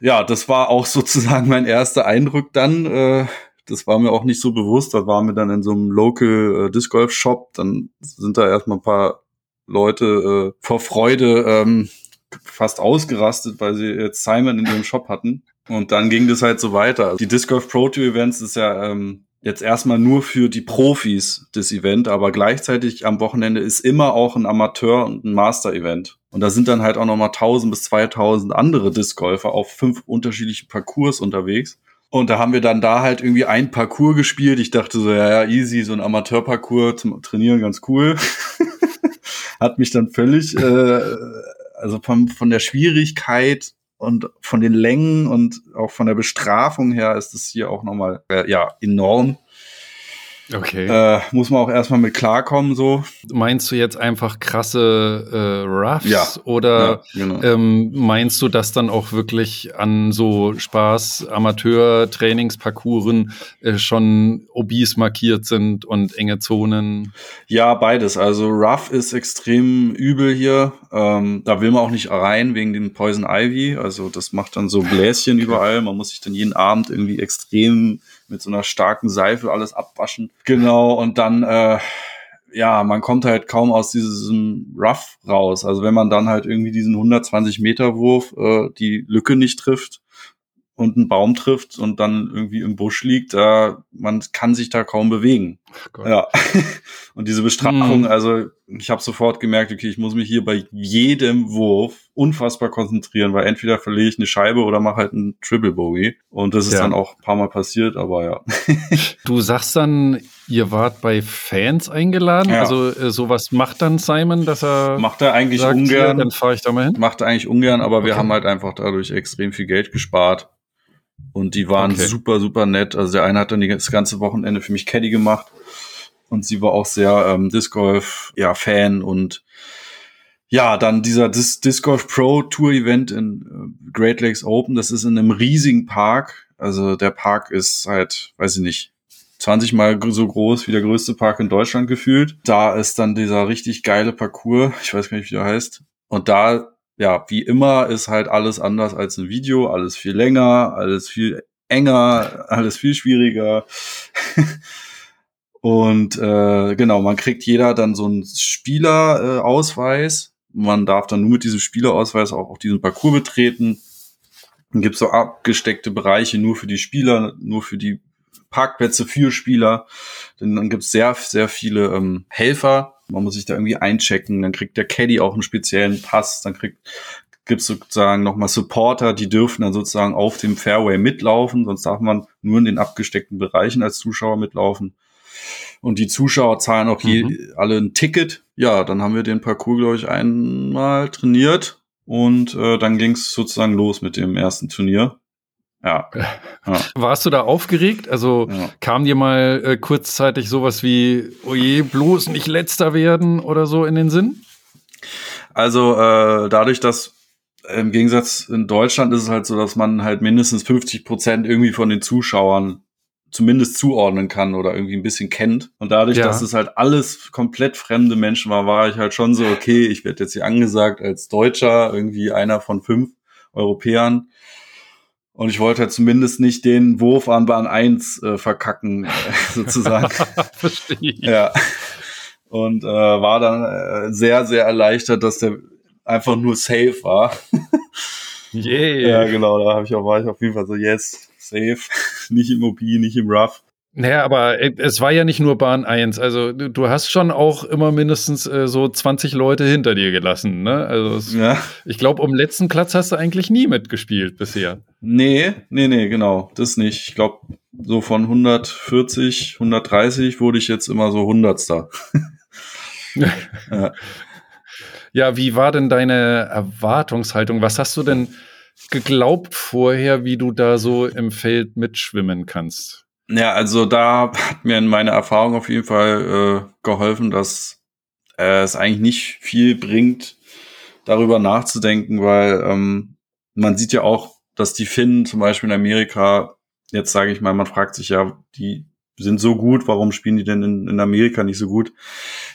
ja, das war auch sozusagen mein erster Eindruck dann. Äh, das war mir auch nicht so bewusst. Da waren wir dann in so einem Local äh, Disc Golf Shop. Dann sind da erstmal ein paar Leute äh, vor Freude ähm, fast ausgerastet, weil sie jetzt Simon in ihrem Shop hatten. Und dann ging das halt so weiter. Die Disc Golf Pro Tour Events ist ja ähm, jetzt erstmal nur für die Profis das Event, aber gleichzeitig am Wochenende ist immer auch ein Amateur- und ein Master-Event. Und da sind dann halt auch nochmal 1000 bis 2000 andere Disc-Golfer auf fünf unterschiedlichen Parcours unterwegs. Und da haben wir dann da halt irgendwie ein Parcours gespielt. Ich dachte so, ja, ja, easy, so ein Amateur-Parcours zum Trainieren, ganz cool. Hat mich dann völlig, äh, also von, von der Schwierigkeit und von den Längen und auch von der Bestrafung her ist es hier auch nochmal, äh, ja, enorm. Okay. Äh, muss man auch erstmal mit klarkommen, so. Meinst du jetzt einfach krasse äh, Roughs Ja. oder Ja, genau. ähm, meinst du, dass dann auch wirklich an so Spaß Amateur Trainingsparcours äh, schon obese markiert sind und enge Zonen? Ja, beides. Also Rough ist extrem übel hier. Ähm, da will man auch nicht rein wegen dem Poison Ivy. Also das macht dann so Bläschen überall. Man muss sich dann jeden Abend irgendwie extrem mit so einer starken Seife alles abwaschen. Genau. Und dann, äh, ja, man kommt halt kaum aus diesem Rough raus. Also wenn man dann halt irgendwie diesen 120 Meter Wurf, äh, die Lücke nicht trifft, und einen Baum trifft und dann irgendwie im Busch liegt, da man kann sich da kaum bewegen. Gott. Ja. Und diese Bestrafung, Hm. also ich habe sofort gemerkt, okay, ich muss mich hier bei jedem Wurf unfassbar konzentrieren, weil entweder verliere ich eine Scheibe oder mache halt einen Triple Bogey. Und das ist Ja. dann auch ein paar Mal passiert, aber ja. Du sagst dann, ihr wart bei Fans eingeladen. Ja. Also äh, sowas macht dann Simon, dass er Macht er eigentlich sagt, ungern. dann fahre ich da mal hin. macht er eigentlich ungern, aber wir Okay. haben halt einfach dadurch extrem viel Geld gespart. Und die waren Okay. super, super nett. Also der eine hat dann das ganze Wochenende für mich Caddy gemacht. Und sie war auch sehr ähm, Disc Golf, ja, Fan und ja, dann dieser Dis Disc Golf Pro Tour Event in äh, Great Lakes Open. Das ist in einem riesigen Park. Also der Park ist halt, weiß ich nicht, 20 mal so groß wie der größte Park in Deutschland gefühlt. Da ist dann dieser richtig geile Parcours. Ich weiß gar nicht, wie der heißt. Und da, ja, wie immer ist halt alles anders als ein Video. Alles viel länger, alles viel enger, alles viel schwieriger. Und äh, genau, man kriegt jeder dann so einen Spielerausweis. Ausweis. man darf dann nur mit diesem Spielerausweis auch, auch diesen Parcours betreten. Dann gibt's so abgesteckte Bereiche nur für die Spieler, nur für die Parkplätze für Spieler. Denn dann gibt's sehr, sehr viele ähm, Helfer. Man muss sich da irgendwie einchecken. Dann kriegt der Caddy auch einen speziellen Pass. Dann kriegt gibt's sozusagen nochmal Supporter, die dürfen dann sozusagen auf dem Fairway mitlaufen. Sonst darf man nur in den abgesteckten Bereichen als Zuschauer mitlaufen. Und die Zuschauer zahlen auch je, Mhm. alle ein Ticket. Ja, dann haben wir den Parcours, glaube ich, einmal trainiert. Und äh, dann ging's sozusagen los mit dem ersten Turnier. Ja. ja, Warst du da aufgeregt? Also ja. kam dir mal äh, kurzzeitig sowas wie, oje, bloß nicht letzter werden oder so in den Sinn? Also äh, dadurch, dass im Gegensatz in Deutschland ist es halt so, dass man halt mindestens 50 Prozent irgendwie von den Zuschauern zumindest zuordnen kann oder irgendwie ein bisschen kennt. Und dadurch, Ja. dass es halt alles komplett fremde Menschen war, war ich halt schon so, okay, ich werde jetzt hier angesagt als Deutscher, irgendwie einer von fünf Europäern. Und ich wollte halt zumindest nicht den Wurf an Bahn 1 äh, verkacken, äh, sozusagen. Verstehe ich. Ja. Und äh, war dann äh, sehr, sehr erleichtert, dass der einfach nur safe war. Yeah. Ja, genau, da hab ich auch, war ich auf jeden Fall so, yes, safe. nicht im OP, nicht im Rough. Naja, aber äh, es war ja nicht nur Bahn 1. Also du, hast schon auch immer mindestens äh, so 20 Leute hinter dir gelassen. Ne? Also es, Ja. ich glaube, um letzten Platz hast du eigentlich nie mitgespielt bisher. Nee, nee, nee, genau, das nicht. Ich glaube, so von 140, 130 wurde ich jetzt immer so Hundertster. ja. Ja, wie war denn deine Erwartungshaltung? Was hast du denn geglaubt vorher, wie du da so im Feld mitschwimmen kannst? Ja, also da hat mir in meiner Erfahrung auf jeden Fall äh, geholfen, dass äh, es eigentlich nicht viel bringt, darüber nachzudenken, weil ähm, man sieht ja auch, dass die Finnen zum Beispiel in Amerika, jetzt sage ich mal, man fragt sich ja, die sind so gut, warum spielen die denn in, in Amerika nicht so gut?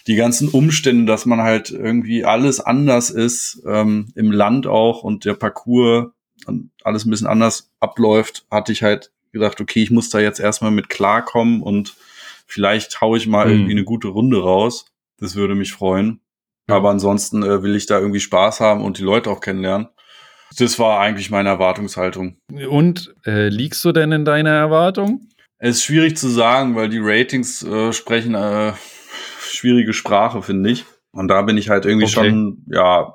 Die ganzen Umstände, dass man halt irgendwie alles anders ist, ähm, im Land auch und der Parcours und alles ein bisschen anders abläuft, hatte ich halt gedacht, okay, ich muss da jetzt erstmal mit klarkommen und vielleicht haue ich mal Mhm. irgendwie eine gute Runde raus. Das würde mich freuen. Ja. Aber ansonsten äh, will ich da irgendwie Spaß haben und die Leute auch kennenlernen. Das war eigentlich meine Erwartungshaltung. Und äh, liegst du denn in deiner Erwartung? Es ist schwierig zu sagen, weil die Ratings äh, sprechen äh, schwierige Sprache, finde ich. Und da bin ich halt irgendwie Okay. schon, ja,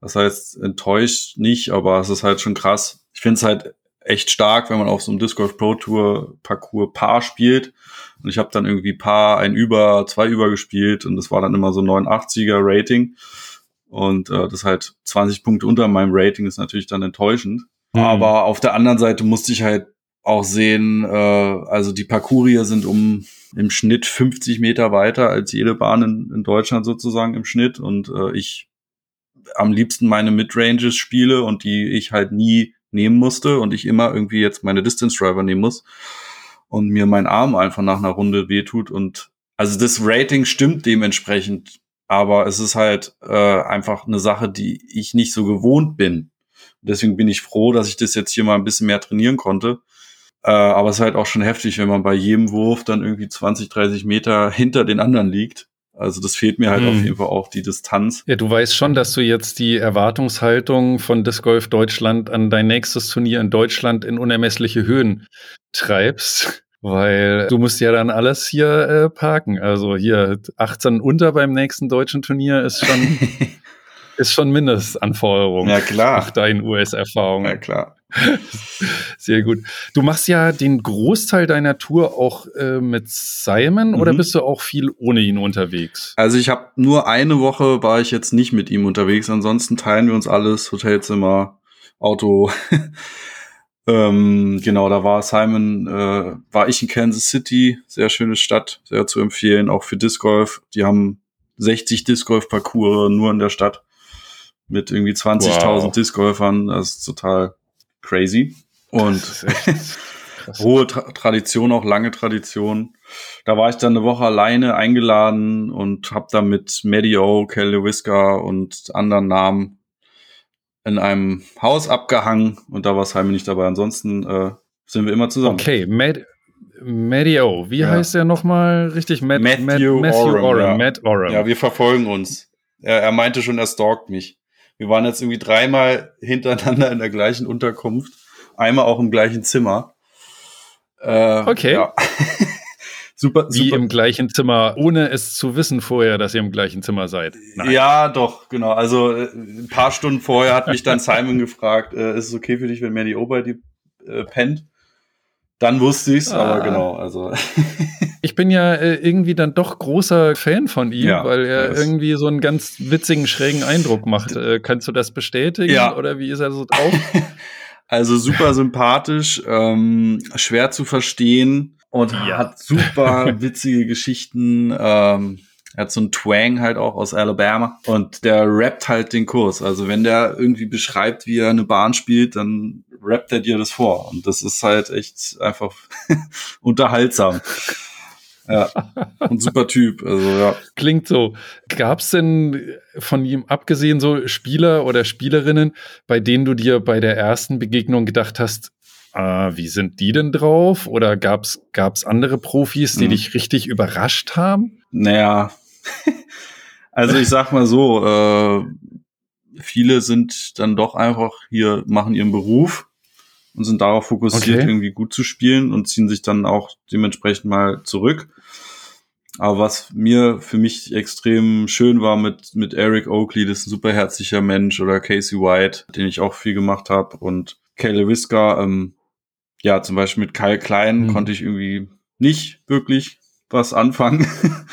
das heißt enttäuscht nicht, aber es ist halt schon krass. Ich finde es halt echt stark, wenn man auf so einem Disc Golf Pro Tour Parcours Paar spielt. Und ich habe dann irgendwie Paar, ein Über, zwei Über gespielt und das war dann immer so 89er Rating. Und äh, das halt 20 Punkte unter meinem Rating ist natürlich dann enttäuschend. Mhm. Aber auf der anderen Seite musste ich halt auch sehen, äh, also die Parcours hier sind um im Schnitt 50 Meter weiter als jede Bahn in, in Deutschland sozusagen im Schnitt und äh, ich am liebsten meine Midranges spiele und die ich halt nie nehmen musste und ich immer irgendwie jetzt meine Distance Driver nehmen muss und mir mein Arm einfach nach einer Runde wehtut und also das Rating stimmt dementsprechend, aber es ist halt äh, einfach eine Sache, die ich nicht so gewohnt bin. Deswegen bin ich froh, dass ich das jetzt hier mal ein bisschen mehr trainieren konnte. Äh, aber es ist halt auch schon heftig, wenn man bei jedem Wurf dann irgendwie 20, 30 Meter hinter den anderen liegt. Also das fehlt mir halt hm. auf jeden Fall auch die Distanz. Ja, du weißt schon, dass du jetzt die Erwartungshaltung von Disc Golf Deutschland an dein nächstes Turnier in Deutschland in unermessliche Höhen treibst. Weil du musst ja dann alles hier äh, parken. Also hier 18 unter beim nächsten deutschen Turnier ist schon, ist schon Mindestanforderung. Ja, klar. Nach deinen US-Erfahrungen. Ja, klar. Sehr gut. Du machst ja den Großteil deiner Tour auch äh, mit Simon mhm. oder bist du auch viel ohne ihn unterwegs? Also ich habe nur eine Woche war ich jetzt nicht mit ihm unterwegs. Ansonsten teilen wir uns alles, Hotelzimmer, Auto. ähm, genau, da war Simon, äh, war ich in Kansas City, sehr schöne Stadt, sehr zu empfehlen, auch für Disc Golf. Die haben 60 Disc Golf Parcours nur in der Stadt mit irgendwie 20.000 wow. Disc Golfern. Das ist total crazy. Und hohe Tra Tradition, auch lange Tradition. Da war ich dann eine Woche alleine eingeladen und habe da mit Medio, Kelly Whisker und anderen Namen in einem Haus abgehangen und da war Simon nicht dabei. Ansonsten äh, sind wir immer zusammen. Okay, Med Medio, wie ja. heißt der nochmal richtig? Matt, Matthew, Matt, Matthew Oram, Oram, ja. Matt Oram. Ja, wir verfolgen uns. Er, er meinte schon, er stalkt mich. Wir waren jetzt irgendwie dreimal hintereinander in der gleichen Unterkunft, einmal auch im gleichen Zimmer. Äh, okay. Ja. super, Wie super. im gleichen Zimmer, ohne es zu wissen vorher, dass ihr im gleichen Zimmer seid. Nein. Ja, doch, genau. Also äh, ein paar Stunden vorher hat mich dann Simon gefragt, äh, ist es okay für dich, wenn Mandy O bei dir äh, pennt? Dann wusste ich's, ah. aber genau, also. Ich bin ja äh, irgendwie dann doch großer Fan von ihm, ja, weil er irgendwie so einen ganz witzigen, schrägen Eindruck macht. Äh, kannst du das bestätigen? Ja. Oder wie ist er so drauf? also super sympathisch, ähm, schwer zu verstehen und ja. hat super witzige Geschichten. Ähm, er hat so einen Twang halt auch aus Alabama und der rappt halt den Kurs. Also wenn der irgendwie beschreibt, wie er eine Bahn spielt, dann rappt er dir das vor. Und das ist halt echt einfach unterhaltsam. Ja, ein super Typ. Also, ja. Klingt so. Gab es denn von ihm abgesehen so Spieler oder Spielerinnen, bei denen du dir bei der ersten Begegnung gedacht hast, ah, wie sind die denn drauf? Oder gab es andere Profis, die mhm. dich richtig überrascht haben? Naja, also ich sag mal so, äh, viele sind dann doch einfach hier, machen ihren Beruf und sind darauf fokussiert, okay. irgendwie gut zu spielen und ziehen sich dann auch dementsprechend mal zurück. Aber was mir für mich extrem schön war mit, mit Eric Oakley, das ist ein super herzlicher Mensch, oder Casey White, den ich auch viel gemacht habe, und Kayla Whisker, ähm, ja, zum Beispiel mit Kyle Klein mhm. konnte ich irgendwie nicht wirklich was anfangen.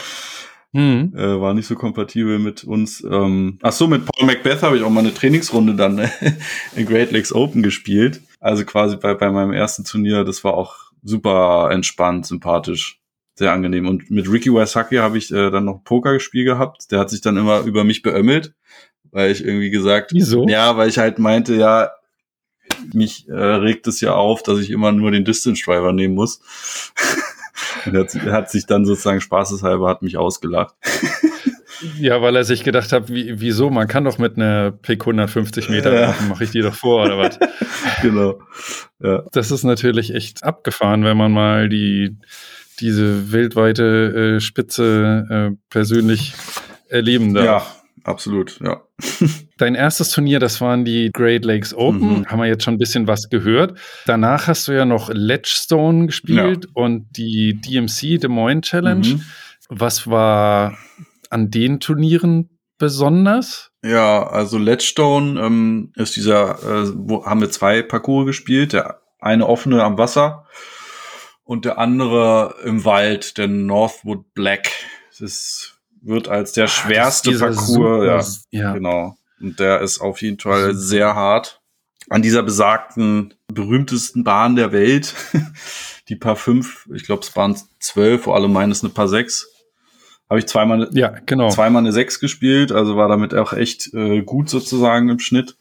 Mhm. Äh, war nicht so kompatibel mit uns. Ähm, ach so, mit Paul Macbeth habe ich auch mal eine Trainingsrunde dann in Great Lakes Open gespielt. Also quasi bei, bei meinem ersten Turnier. Das war auch super entspannt, sympathisch, sehr angenehm. Und mit Ricky Wysocki habe ich äh, dann noch Poker gespielt gehabt. Der hat sich dann immer über mich beömmelt, weil ich irgendwie gesagt, wieso? Ja, weil ich halt meinte, ja, mich äh, regt es ja auf, dass ich immer nur den Distance Driver nehmen muss. er, hat, er hat sich dann sozusagen spaßeshalber hat mich ausgelacht. Ja, weil er sich gedacht hat, wie, wieso, man kann doch mit einer Pick 150 Meter ja. machen, mache ich die doch vor, oder was? genau. Ja. Das ist natürlich echt abgefahren, wenn man mal die, diese weltweite äh, Spitze äh, persönlich erleben darf. Ja, absolut, ja. Dein erstes Turnier, das waren die Great Lakes Open. Mhm. Haben wir jetzt schon ein bisschen was gehört. Danach hast du ja noch Ledgestone gespielt ja. und die DMC Des Moines Challenge. Mhm. Was war an den Turnieren besonders? Ja, also Ledgestone ähm, ist dieser, äh, wo haben wir zwei Parcours gespielt. Der eine offene am Wasser und der andere im Wald, der Northwood Black. Das wird als der ah, schwerste Parcours, ja, ja, genau. Und der ist auf jeden Fall sehr hart. an dieser besagten berühmtesten Bahn der Welt, die Paar 5, ich glaube es waren 12, vor allem meines eine Paar 6, habe ich zweimal, ja, genau. zweimal eine 6 gespielt, also war damit auch echt äh, gut sozusagen im Schnitt.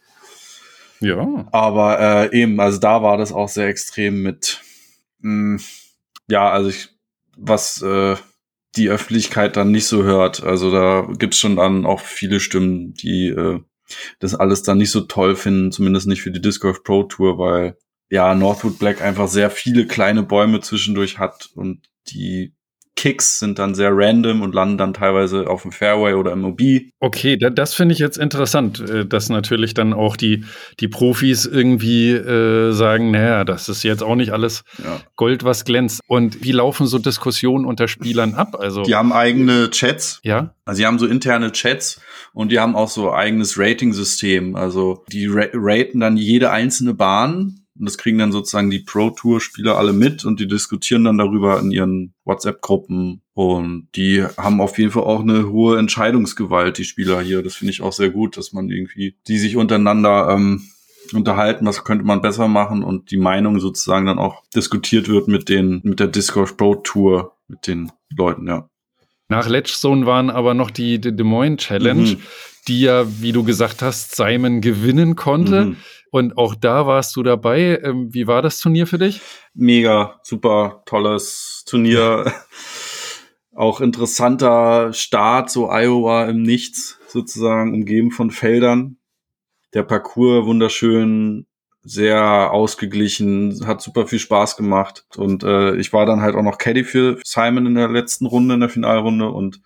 Ja. Aber äh, eben, also da war das auch sehr extrem mit, mh, ja, also ich, was äh, die Öffentlichkeit dann nicht so hört. Also da gibt's schon dann auch viele Stimmen, die äh, das alles dann nicht so toll finden, zumindest nicht für die Disc Golf Pro Tour, weil ja Northwood Black einfach sehr viele kleine Bäume zwischendurch hat und die Kicks sind dann sehr random und landen dann teilweise auf dem Fairway oder im OB. Okay, da, das finde ich jetzt interessant, äh, dass natürlich dann auch die, die Profis irgendwie äh, sagen, naja, das ist jetzt auch nicht alles ja. Gold, was glänzt. Und wie laufen so Diskussionen unter Spielern ab? Also die haben eigene Chats. Ja. Also die haben so interne Chats und die haben auch so eigenes Rating-System. Also die ra raten dann jede einzelne Bahn und das kriegen dann sozusagen die Pro-Tour-Spieler alle mit und die diskutieren dann darüber in ihren WhatsApp-Gruppen. Und die haben auf jeden Fall auch eine hohe Entscheidungsgewalt, die Spieler hier. Das finde ich auch sehr gut, dass man irgendwie, die sich untereinander ähm, unterhalten, was könnte man besser machen und die Meinung sozusagen dann auch diskutiert wird mit den, mit der Discord Pro Tour, mit den Leuten, ja. Nach Ledgestone waren aber noch die, die Des Moines Challenge, mhm. Die ja, wie du gesagt hast, Simon gewinnen konnte. Mhm. Und auch da warst du dabei. Ähm, wie war das Turnier für dich? Mega, super, tolles Turnier. auch interessanter Start, so Iowa im Nichts sozusagen, umgeben von Feldern. Der Parcours wunderschön, sehr ausgeglichen, hat super viel Spaß gemacht. Und äh, ich war dann halt auch noch Caddy für Simon in der letzten Runde, in der Finalrunde. Und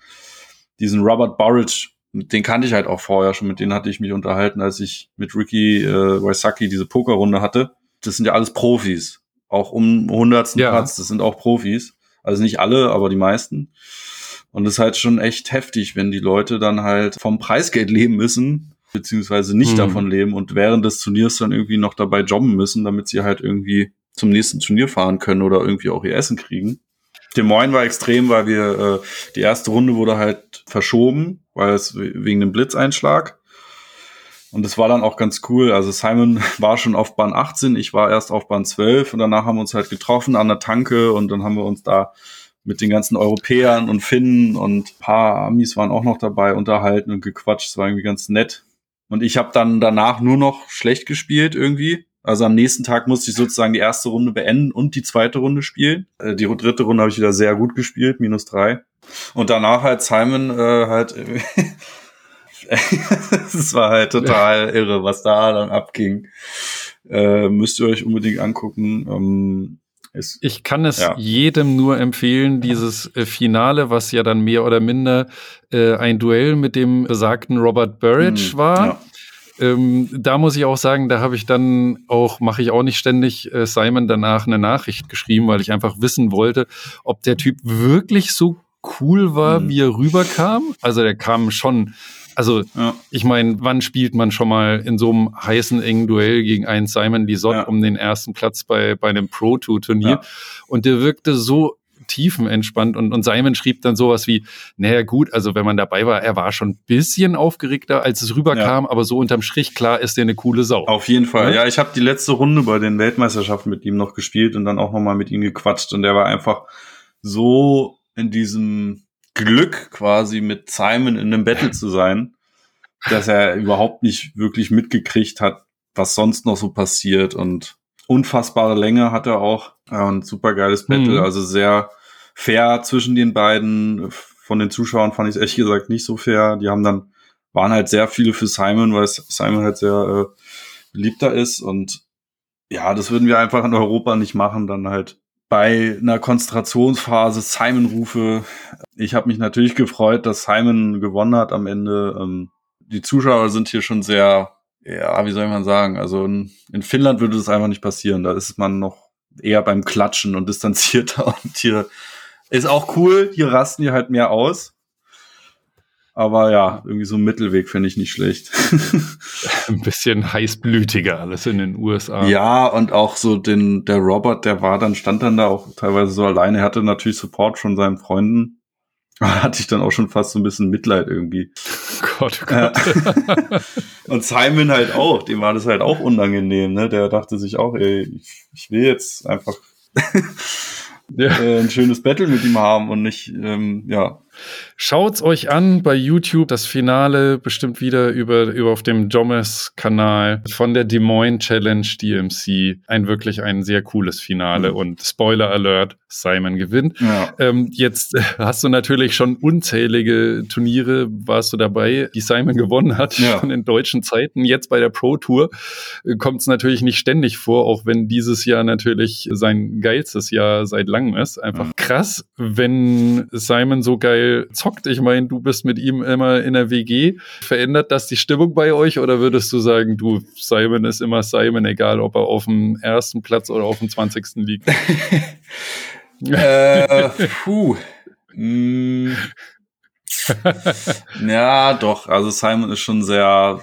diesen Robert Burridge den kannte ich halt auch vorher schon, mit denen hatte ich mich unterhalten, als ich mit Ricky äh, Waisaki diese Pokerrunde hatte. Das sind ja alles Profis. Auch um hundertsten ja. Platz, das sind auch Profis. Also nicht alle, aber die meisten. Und das ist halt schon echt heftig, wenn die Leute dann halt vom Preisgeld leben müssen, beziehungsweise nicht mhm. davon leben und während des Turniers dann irgendwie noch dabei jobben müssen, damit sie halt irgendwie zum nächsten Turnier fahren können oder irgendwie auch ihr Essen kriegen. Des Moines war extrem, weil wir äh, die erste Runde wurde halt verschoben, weil es wegen dem Blitzeinschlag. Und das war dann auch ganz cool. Also Simon war schon auf Bahn 18, ich war erst auf Bahn 12 und danach haben wir uns halt getroffen an der Tanke und dann haben wir uns da mit den ganzen Europäern und Finnen und paar Amis waren auch noch dabei unterhalten und gequatscht. Es war irgendwie ganz nett. Und ich habe dann danach nur noch schlecht gespielt irgendwie. Also am nächsten Tag musste ich sozusagen die erste Runde beenden und die zweite Runde spielen. Äh, die dritte Runde habe ich wieder sehr gut gespielt, minus drei. Und danach halt Simon äh, halt. Es war halt total irre, was da dann abging. Äh, müsst ihr euch unbedingt angucken. Ähm, ist, ich kann es ja. jedem nur empfehlen, dieses äh, Finale, was ja dann mehr oder minder äh, ein Duell mit dem besagten Robert Burridge hm, war. Ja. Ähm, da muss ich auch sagen, da habe ich dann auch, mache ich auch nicht ständig äh, Simon danach eine Nachricht geschrieben, weil ich einfach wissen wollte, ob der Typ wirklich so cool war, mhm. wie er rüberkam. Also der kam schon, also ja. ich meine, wann spielt man schon mal in so einem heißen, engen Duell gegen einen Simon Lisott ja. um den ersten Platz bei, bei einem Pro-Tour-Turnier? Ja. Und der wirkte so tiefenentspannt. Und, und Simon schrieb dann sowas wie, naja gut, also wenn man dabei war, er war schon ein bisschen aufgeregter, als es rüberkam, ja. aber so unterm Strich, klar, ist der eine coole Sau. Auf jeden Fall, ja, ja. Ich habe die letzte Runde bei den Weltmeisterschaften mit ihm noch gespielt und dann auch nochmal mit ihm gequatscht. Und der war einfach so in diesem Glück quasi mit Simon in einem Battle zu sein, dass er überhaupt nicht wirklich mitgekriegt hat, was sonst noch so passiert. Und unfassbare Länge hat er auch und super geiles Battle, mhm. also sehr fair zwischen den beiden. Von den Zuschauern fand ich es ehrlich gesagt nicht so fair. Die haben dann, waren halt sehr viele für Simon, weil Simon halt sehr äh, beliebter ist und ja, das würden wir einfach in Europa nicht machen, dann halt bei einer Konzentrationsphase Simon-Rufe. Ich habe mich natürlich gefreut, dass Simon gewonnen hat am Ende. Ähm, die Zuschauer sind hier schon sehr, ja, wie soll man sagen, also in, in Finnland würde das einfach nicht passieren. Da ist man noch eher beim Klatschen und distanzierter und hier ist auch cool, hier rasten die halt mehr aus. Aber ja, irgendwie so ein Mittelweg finde ich nicht schlecht. ein bisschen heißblütiger alles in den USA. Ja, und auch so den, der Robert, der war dann, stand dann da auch teilweise so alleine. Er hatte natürlich Support von seinen Freunden. hatte ich dann auch schon fast so ein bisschen Mitleid irgendwie. Gott, oh Gott. Und Simon halt auch, dem war das halt auch unangenehm, ne? Der dachte sich auch, ey, ich, ich will jetzt einfach Ja. äh, ein schönes Battle mit ihm haben und nicht, ähm, ja. Schaut's euch an bei YouTube. Das Finale bestimmt wieder über, über auf dem Jomes-Kanal von der Des Moines Challenge DMC. Ein wirklich ein sehr cooles Finale Mhm. und Spoiler Alert, Simon gewinnt. ja. Ähm, jetzt äh, hast du natürlich schon unzählige Turniere, warst du dabei, die Simon gewonnen hat, Ja. schon in deutschen Zeiten. Jetzt bei der Pro Tour kommt es natürlich nicht ständig vor, auch wenn dieses Jahr natürlich sein geilstes Jahr seit langem ist. Einfach Mhm. krass, wenn Simon so geil zockt. Ich meine, du bist mit ihm immer in der WG. Verändert das die Stimmung bei euch oder würdest du sagen, du, Simon ist immer Simon, egal ob er auf dem ersten Platz oder auf dem 20. liegt? äh, puh. Mm. ja, doch. Also Simon ist schon sehr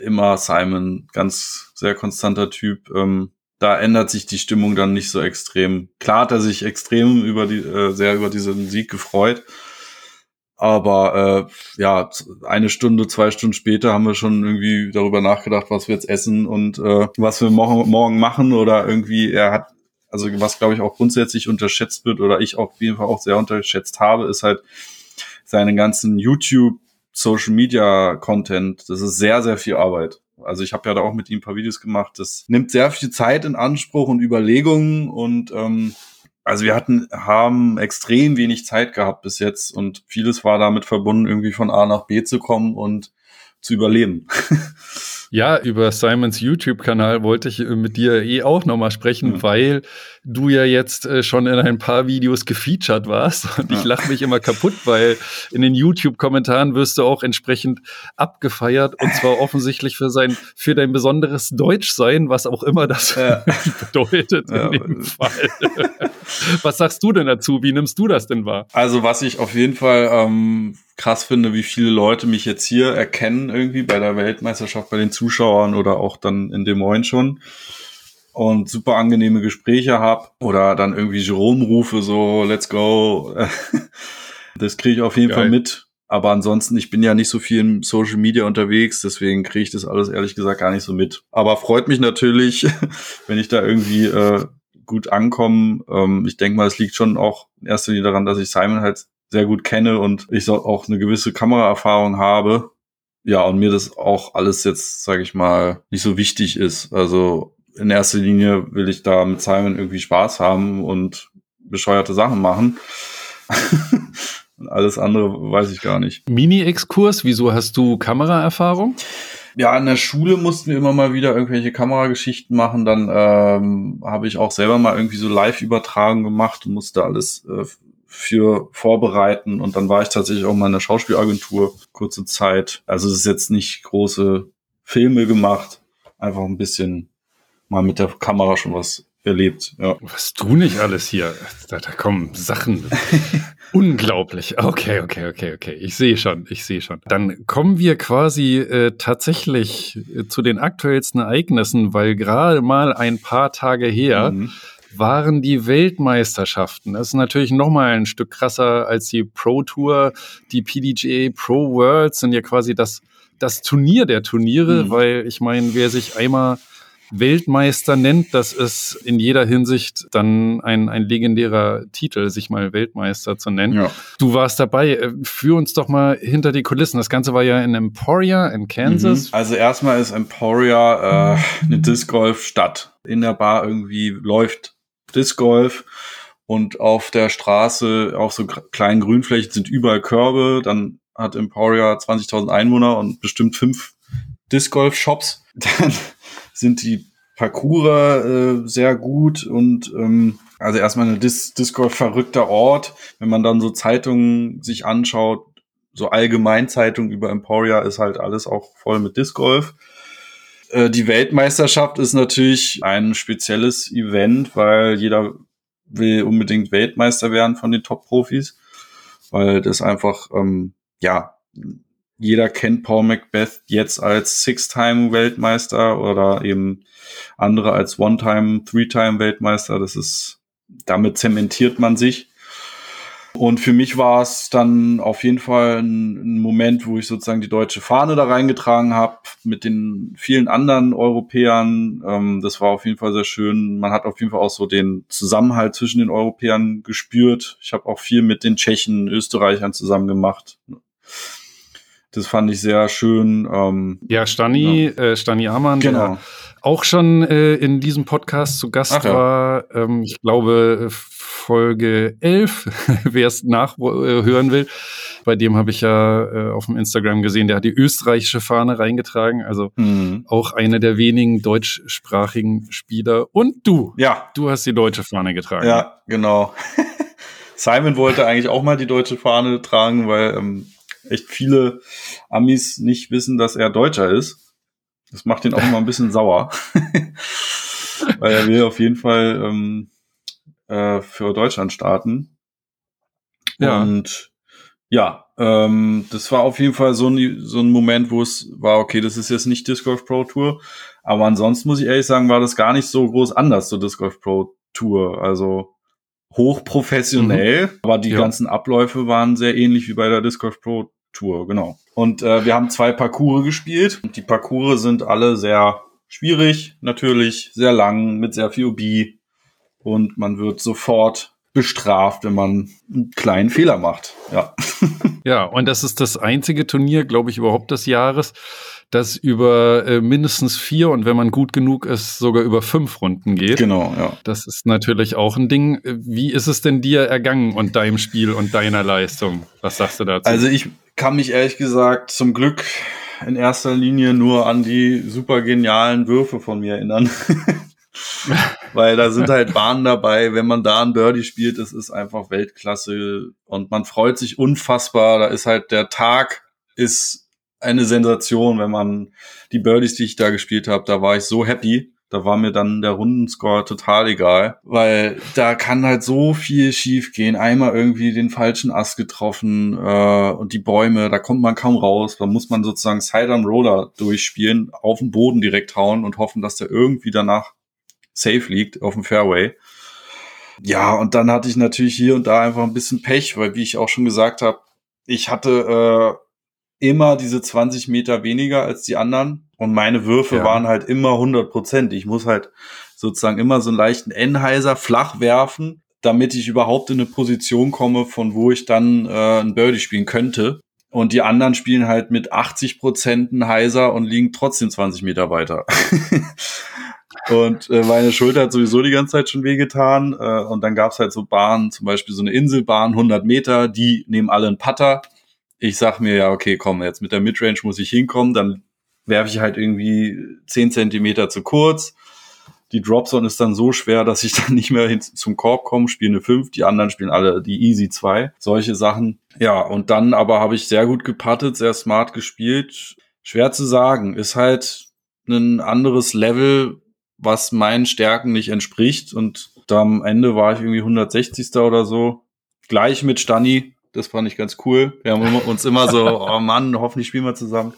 immer Simon, ganz sehr konstanter Typ. Ähm, da ändert sich die Stimmung dann nicht so extrem. Klar hat er sich extrem über die, äh, sehr über diesen Sieg gefreut. Aber äh, ja, eine Stunde, zwei Stunden später haben wir schon irgendwie darüber nachgedacht, was wir jetzt essen und äh, was wir morgen, morgen machen. Oder irgendwie, er hat, also was glaube ich auch grundsätzlich unterschätzt wird oder ich auf jeden Fall auch sehr unterschätzt habe, ist halt seinen ganzen YouTube, Social Media Content. Das ist sehr, sehr viel Arbeit. Also ich habe ja da auch mit ihm ein paar Videos gemacht. Das nimmt sehr viel Zeit in Anspruch und Überlegungen und ähm, also wir hatten, haben extrem wenig Zeit gehabt bis jetzt und vieles war damit verbunden, irgendwie von A nach B zu kommen und zu überleben. Ja, über Simons YouTube-Kanal wollte ich äh, mit dir eh auch nochmal sprechen, Ja. weil du ja jetzt äh, schon in ein paar Videos gefeatured warst. Und ich Ja. lache mich immer kaputt, weil in den YouTube-Kommentaren wirst du auch entsprechend abgefeiert und zwar offensichtlich für sein, für dein besonderes Deutschsein, was auch immer das Ja. bedeutet Ja, in dem Fall. was sagst du denn dazu? Wie nimmst du das denn wahr? Also was ich auf jeden Fall ähm, krass finde, wie viele Leute mich jetzt hier erkennen irgendwie bei der Weltmeisterschaft, bei den Zuschauern oder auch dann in Des Moines schon und super angenehme Gespräche hab oder dann irgendwie Jerome rufe so Let's go. Das kriege ich auf jeden Geil. Fall mit. Aber ansonsten, ich bin ja nicht so viel im Social Media unterwegs, deswegen kriege ich das alles ehrlich gesagt gar nicht so mit. Aber freut mich natürlich, wenn ich da irgendwie äh, gut ankomme. Ähm, ich denke mal, es liegt schon auch in erster Linie daran, dass ich Simon halt sehr gut kenne und ich auch eine gewisse Kameraerfahrung habe. Ja, und mir das auch alles jetzt, sage ich mal, nicht so wichtig ist. Also in erster Linie will ich da mit Simon irgendwie Spaß haben und bescheuerte Sachen machen. und alles andere weiß ich gar nicht. Mini-Exkurs, wieso hast du Kameraerfahrung? Ja, in der Schule mussten wir immer mal wieder irgendwelche Kamerageschichten machen. Dann ähm, habe ich auch selber mal irgendwie so Live-Übertragung gemacht und musste alles äh, für vorbereiten. Und dann war ich tatsächlich auch mal in der Schauspielagentur kurze Zeit. Also es ist jetzt nicht große Filme gemacht, einfach ein bisschen mal mit der Kamera schon was erlebt. Ja. Was du nicht alles hier? Da, da kommen Sachen. Unglaublich. Okay, okay, okay, okay. Ich sehe schon, ich sehe schon. Dann kommen wir quasi äh, tatsächlich äh, zu den aktuellsten Ereignissen, weil gerade mal ein paar Tage her Mhm. Waren die Weltmeisterschaften. Das ist natürlich noch mal ein Stück krasser als die Pro Tour. Die PDGA Pro Worlds sind ja quasi das, das Turnier der Turniere, Mhm. weil ich meine, wer sich einmal Weltmeister nennt, das ist in jeder Hinsicht dann ein, ein legendärer Titel, sich mal Weltmeister zu nennen. Ja. Du warst dabei. Äh, Führ uns doch mal hinter die Kulissen. Das Ganze war ja in Emporia in Kansas. Also erstmal ist Emporia äh, eine Disc Golf Stadt. In der Bar irgendwie läuft Disc Golf und auf der Straße auf so kleinen Grünflächen sind überall Körbe. Dann hat Emporia 20.000 Einwohner und bestimmt fünf Disc Golf Shops. Dann sind die Parcours äh, sehr gut und ähm, also erstmal eine Dis Disc Golf verrückter Ort. Wenn man dann so Zeitungen sich anschaut, so Allgemeinzeitung über Emporia ist halt alles auch voll mit Disc Golf. Äh, Die Weltmeisterschaft ist natürlich ein spezielles Event, weil jeder will unbedingt Weltmeister werden von den Top-Profis, weil das einfach, ähm, ja, jeder kennt Paul Macbeth jetzt als Six-Time-Weltmeister oder eben andere als One-Time, Three-Time-Weltmeister. Das ist, damit zementiert man sich. Und für mich war es dann auf jeden Fall ein, ein, Moment, wo ich sozusagen die deutsche Fahne da reingetragen habe mit den vielen anderen Europäern. Ähm, das war auf jeden Fall sehr schön. Man hat auf jeden Fall auch so den Zusammenhalt zwischen den Europäern gespürt. Ich habe auch viel mit den Tschechen, Österreichern zusammen gemacht. Das fand ich sehr schön. Ähm, ja, Stani, ja. Äh, Stani Amann, genau. auch schon äh, in diesem Podcast zu Gast Ach, ja. war. Ähm, ich glaube, Folge 11, wer es nachhören will. Bei dem habe ich ja äh, auf dem Instagram gesehen, der hat die österreichische Fahne reingetragen. Also mhm. auch einer der wenigen deutschsprachigen Spieler. Und du, ja. du hast die deutsche Fahne getragen. Ja, genau. Simon wollte eigentlich auch mal die deutsche Fahne tragen, weil ähm, echt viele Amis nicht wissen, dass er Deutscher ist. Das macht ihn auch immer ein bisschen sauer. Weil er will auf jeden Fall ähm, äh, für Deutschland starten. Ja. Und ja, ähm, das war auf jeden Fall so ein, so ein Moment, wo es war, okay, das ist jetzt nicht Disc Golf Pro Tour. Aber ansonsten muss ich ehrlich sagen, war das gar nicht so groß anders zur Disc Golf Pro Tour. Also hochprofessionell, mhm. aber die ja. ganzen Abläufe waren sehr ähnlich wie bei der Disc Golf Pro Tour, genau. Und äh, wir haben zwei Parcours gespielt. Und die Parcours sind alle sehr schwierig, natürlich, sehr lang, mit sehr viel OB. Und man wird sofort bestraft, wenn man einen kleinen Fehler macht. Ja. ja, und das ist das einzige Turnier, glaube ich, überhaupt des Jahres, das über äh, mindestens vier und wenn man gut genug ist, sogar über fünf Runden geht. Genau, ja. Das ist natürlich auch ein Ding. Wie ist es denn dir ergangen und deinem Spiel und deiner Leistung? Was sagst du dazu? Also ich kann mich ehrlich gesagt zum Glück in erster Linie nur an die super genialen Würfe von mir erinnern. Weil da sind halt Bahnen dabei, wenn man da ein Birdie spielt, das ist einfach Weltklasse und man freut sich unfassbar. Da ist halt der Tag ist eine Sensation, wenn man die Birdies, die ich da gespielt habe, da war ich so happy. Da war mir dann der Rundenscore total egal, weil da kann halt so viel schief gehen. Einmal irgendwie den falschen Ast getroffen äh, und die Bäume, da kommt man kaum raus. Da muss man sozusagen Side on Roller durchspielen, auf den Boden direkt hauen und hoffen, dass der irgendwie danach safe liegt auf dem Fairway. Ja, und dann hatte ich natürlich hier und da einfach ein bisschen Pech, weil wie ich auch schon gesagt habe, ich hatte äh, immer diese 20 Meter weniger als die anderen und meine Würfe ja. waren halt immer 100 Prozent. Ich muss halt sozusagen immer so einen leichten Enheiser flach werfen, damit ich überhaupt in eine Position komme, von wo ich dann äh, ein Birdie spielen könnte. Und die anderen spielen halt mit 80 Prozent einen Heiser und liegen trotzdem 20 Meter weiter. und äh, meine Schulter hat sowieso die ganze Zeit schon wehgetan. Äh, und dann gab's halt so Bahnen, zum Beispiel so eine Inselbahn, 100 Meter, die nehmen alle einen Putter ich sag mir ja, okay, komm, jetzt mit der Midrange muss ich hinkommen, dann werfe ich halt irgendwie zehn Zentimeter zu kurz. Die Dropzone ist dann so schwer, dass ich dann nicht mehr hin zum Korb komme, spiele eine 5, die anderen spielen alle die Easy 2. Solche Sachen. Ja, und dann aber habe ich sehr gut gepattet, sehr smart gespielt. Schwer zu sagen, ist halt ein anderes Level, was meinen Stärken nicht entspricht. Und da am Ende war ich irgendwie 160. oder so. Gleich mit Stani, das fand ich ganz cool. Wir haben uns immer so, oh Mann, hoffentlich spielen wir zusammen.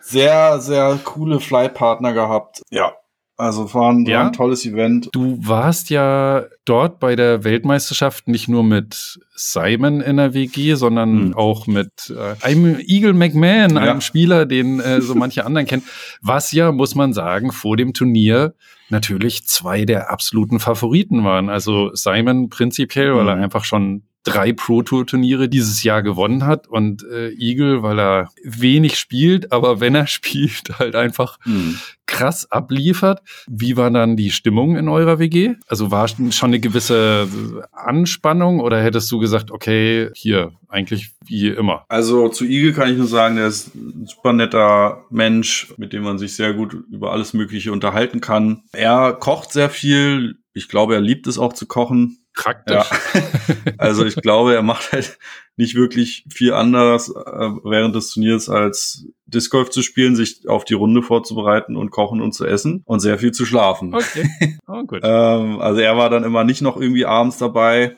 Sehr, sehr coole Fly-Partner gehabt. Ja, also war ein, ja? war ein, tolles Event. Du warst ja dort bei der Weltmeisterschaft nicht nur mit Simon in der WG, sondern hm. auch mit äh, einem Eagle McMahon, ja. einem Spieler, den äh, so manche anderen kennen. Was ja, muss man sagen, vor dem Turnier natürlich zwei der absoluten Favoriten waren. Also Simon prinzipiell, weil er hm. einfach schon drei Pro Tour Turniere dieses Jahr gewonnen hat und äh, Eagle, weil er wenig spielt, aber wenn er spielt, halt einfach mhm. krass abliefert. Wie war dann die Stimmung in eurer WG? Also war schon eine gewisse Anspannung oder hättest du gesagt, okay, hier eigentlich wie immer? Also zu Eagle kann ich nur sagen, der ist ein super netter Mensch, mit dem man sich sehr gut über alles Mögliche unterhalten kann. Er kocht sehr viel. Ich glaube, er liebt es auch zu kochen Praktisch. Ja. Also ich glaube, er macht halt nicht wirklich viel anderes äh, während des Turniers als Disc Golf zu spielen, sich auf die Runde vorzubereiten und kochen und zu essen und sehr viel zu schlafen. Okay. Oh, gut. ähm, also er war dann immer nicht noch irgendwie abends dabei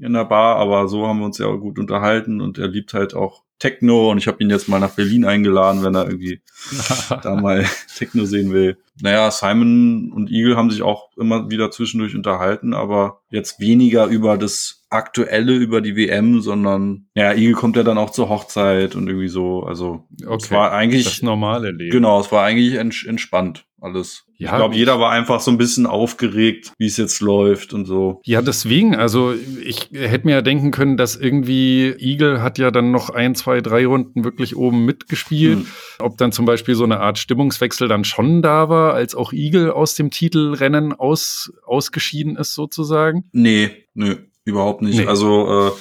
in der Bar, aber so haben wir uns ja auch gut unterhalten und er liebt halt auch Techno und ich habe ihn jetzt mal nach Berlin eingeladen, wenn er irgendwie da mal Techno sehen will. Naja, Simon und Eagle haben sich auch immer wieder zwischendurch unterhalten, aber jetzt weniger über das Aktuelle, über die WM, sondern ja, Eagle kommt ja dann auch zur Hochzeit und irgendwie so. Also Okay, es war eigentlich Das normale Leben. Genau, es war eigentlich ents entspannt alles. Ja, ich glaube, jeder war einfach so ein bisschen aufgeregt, wie es jetzt läuft und so. Ja, deswegen, also ich hätte mir ja denken können, dass irgendwie Eagle hat ja dann noch ein, zwei, drei Runden wirklich oben mitgespielt. Hm. Ob dann zum Beispiel so eine Art Stimmungswechsel dann schon da war, als auch Eagle aus dem Titelrennen aus, ausgeschieden ist sozusagen. Nee, nö, überhaupt nicht. Nee. Also äh,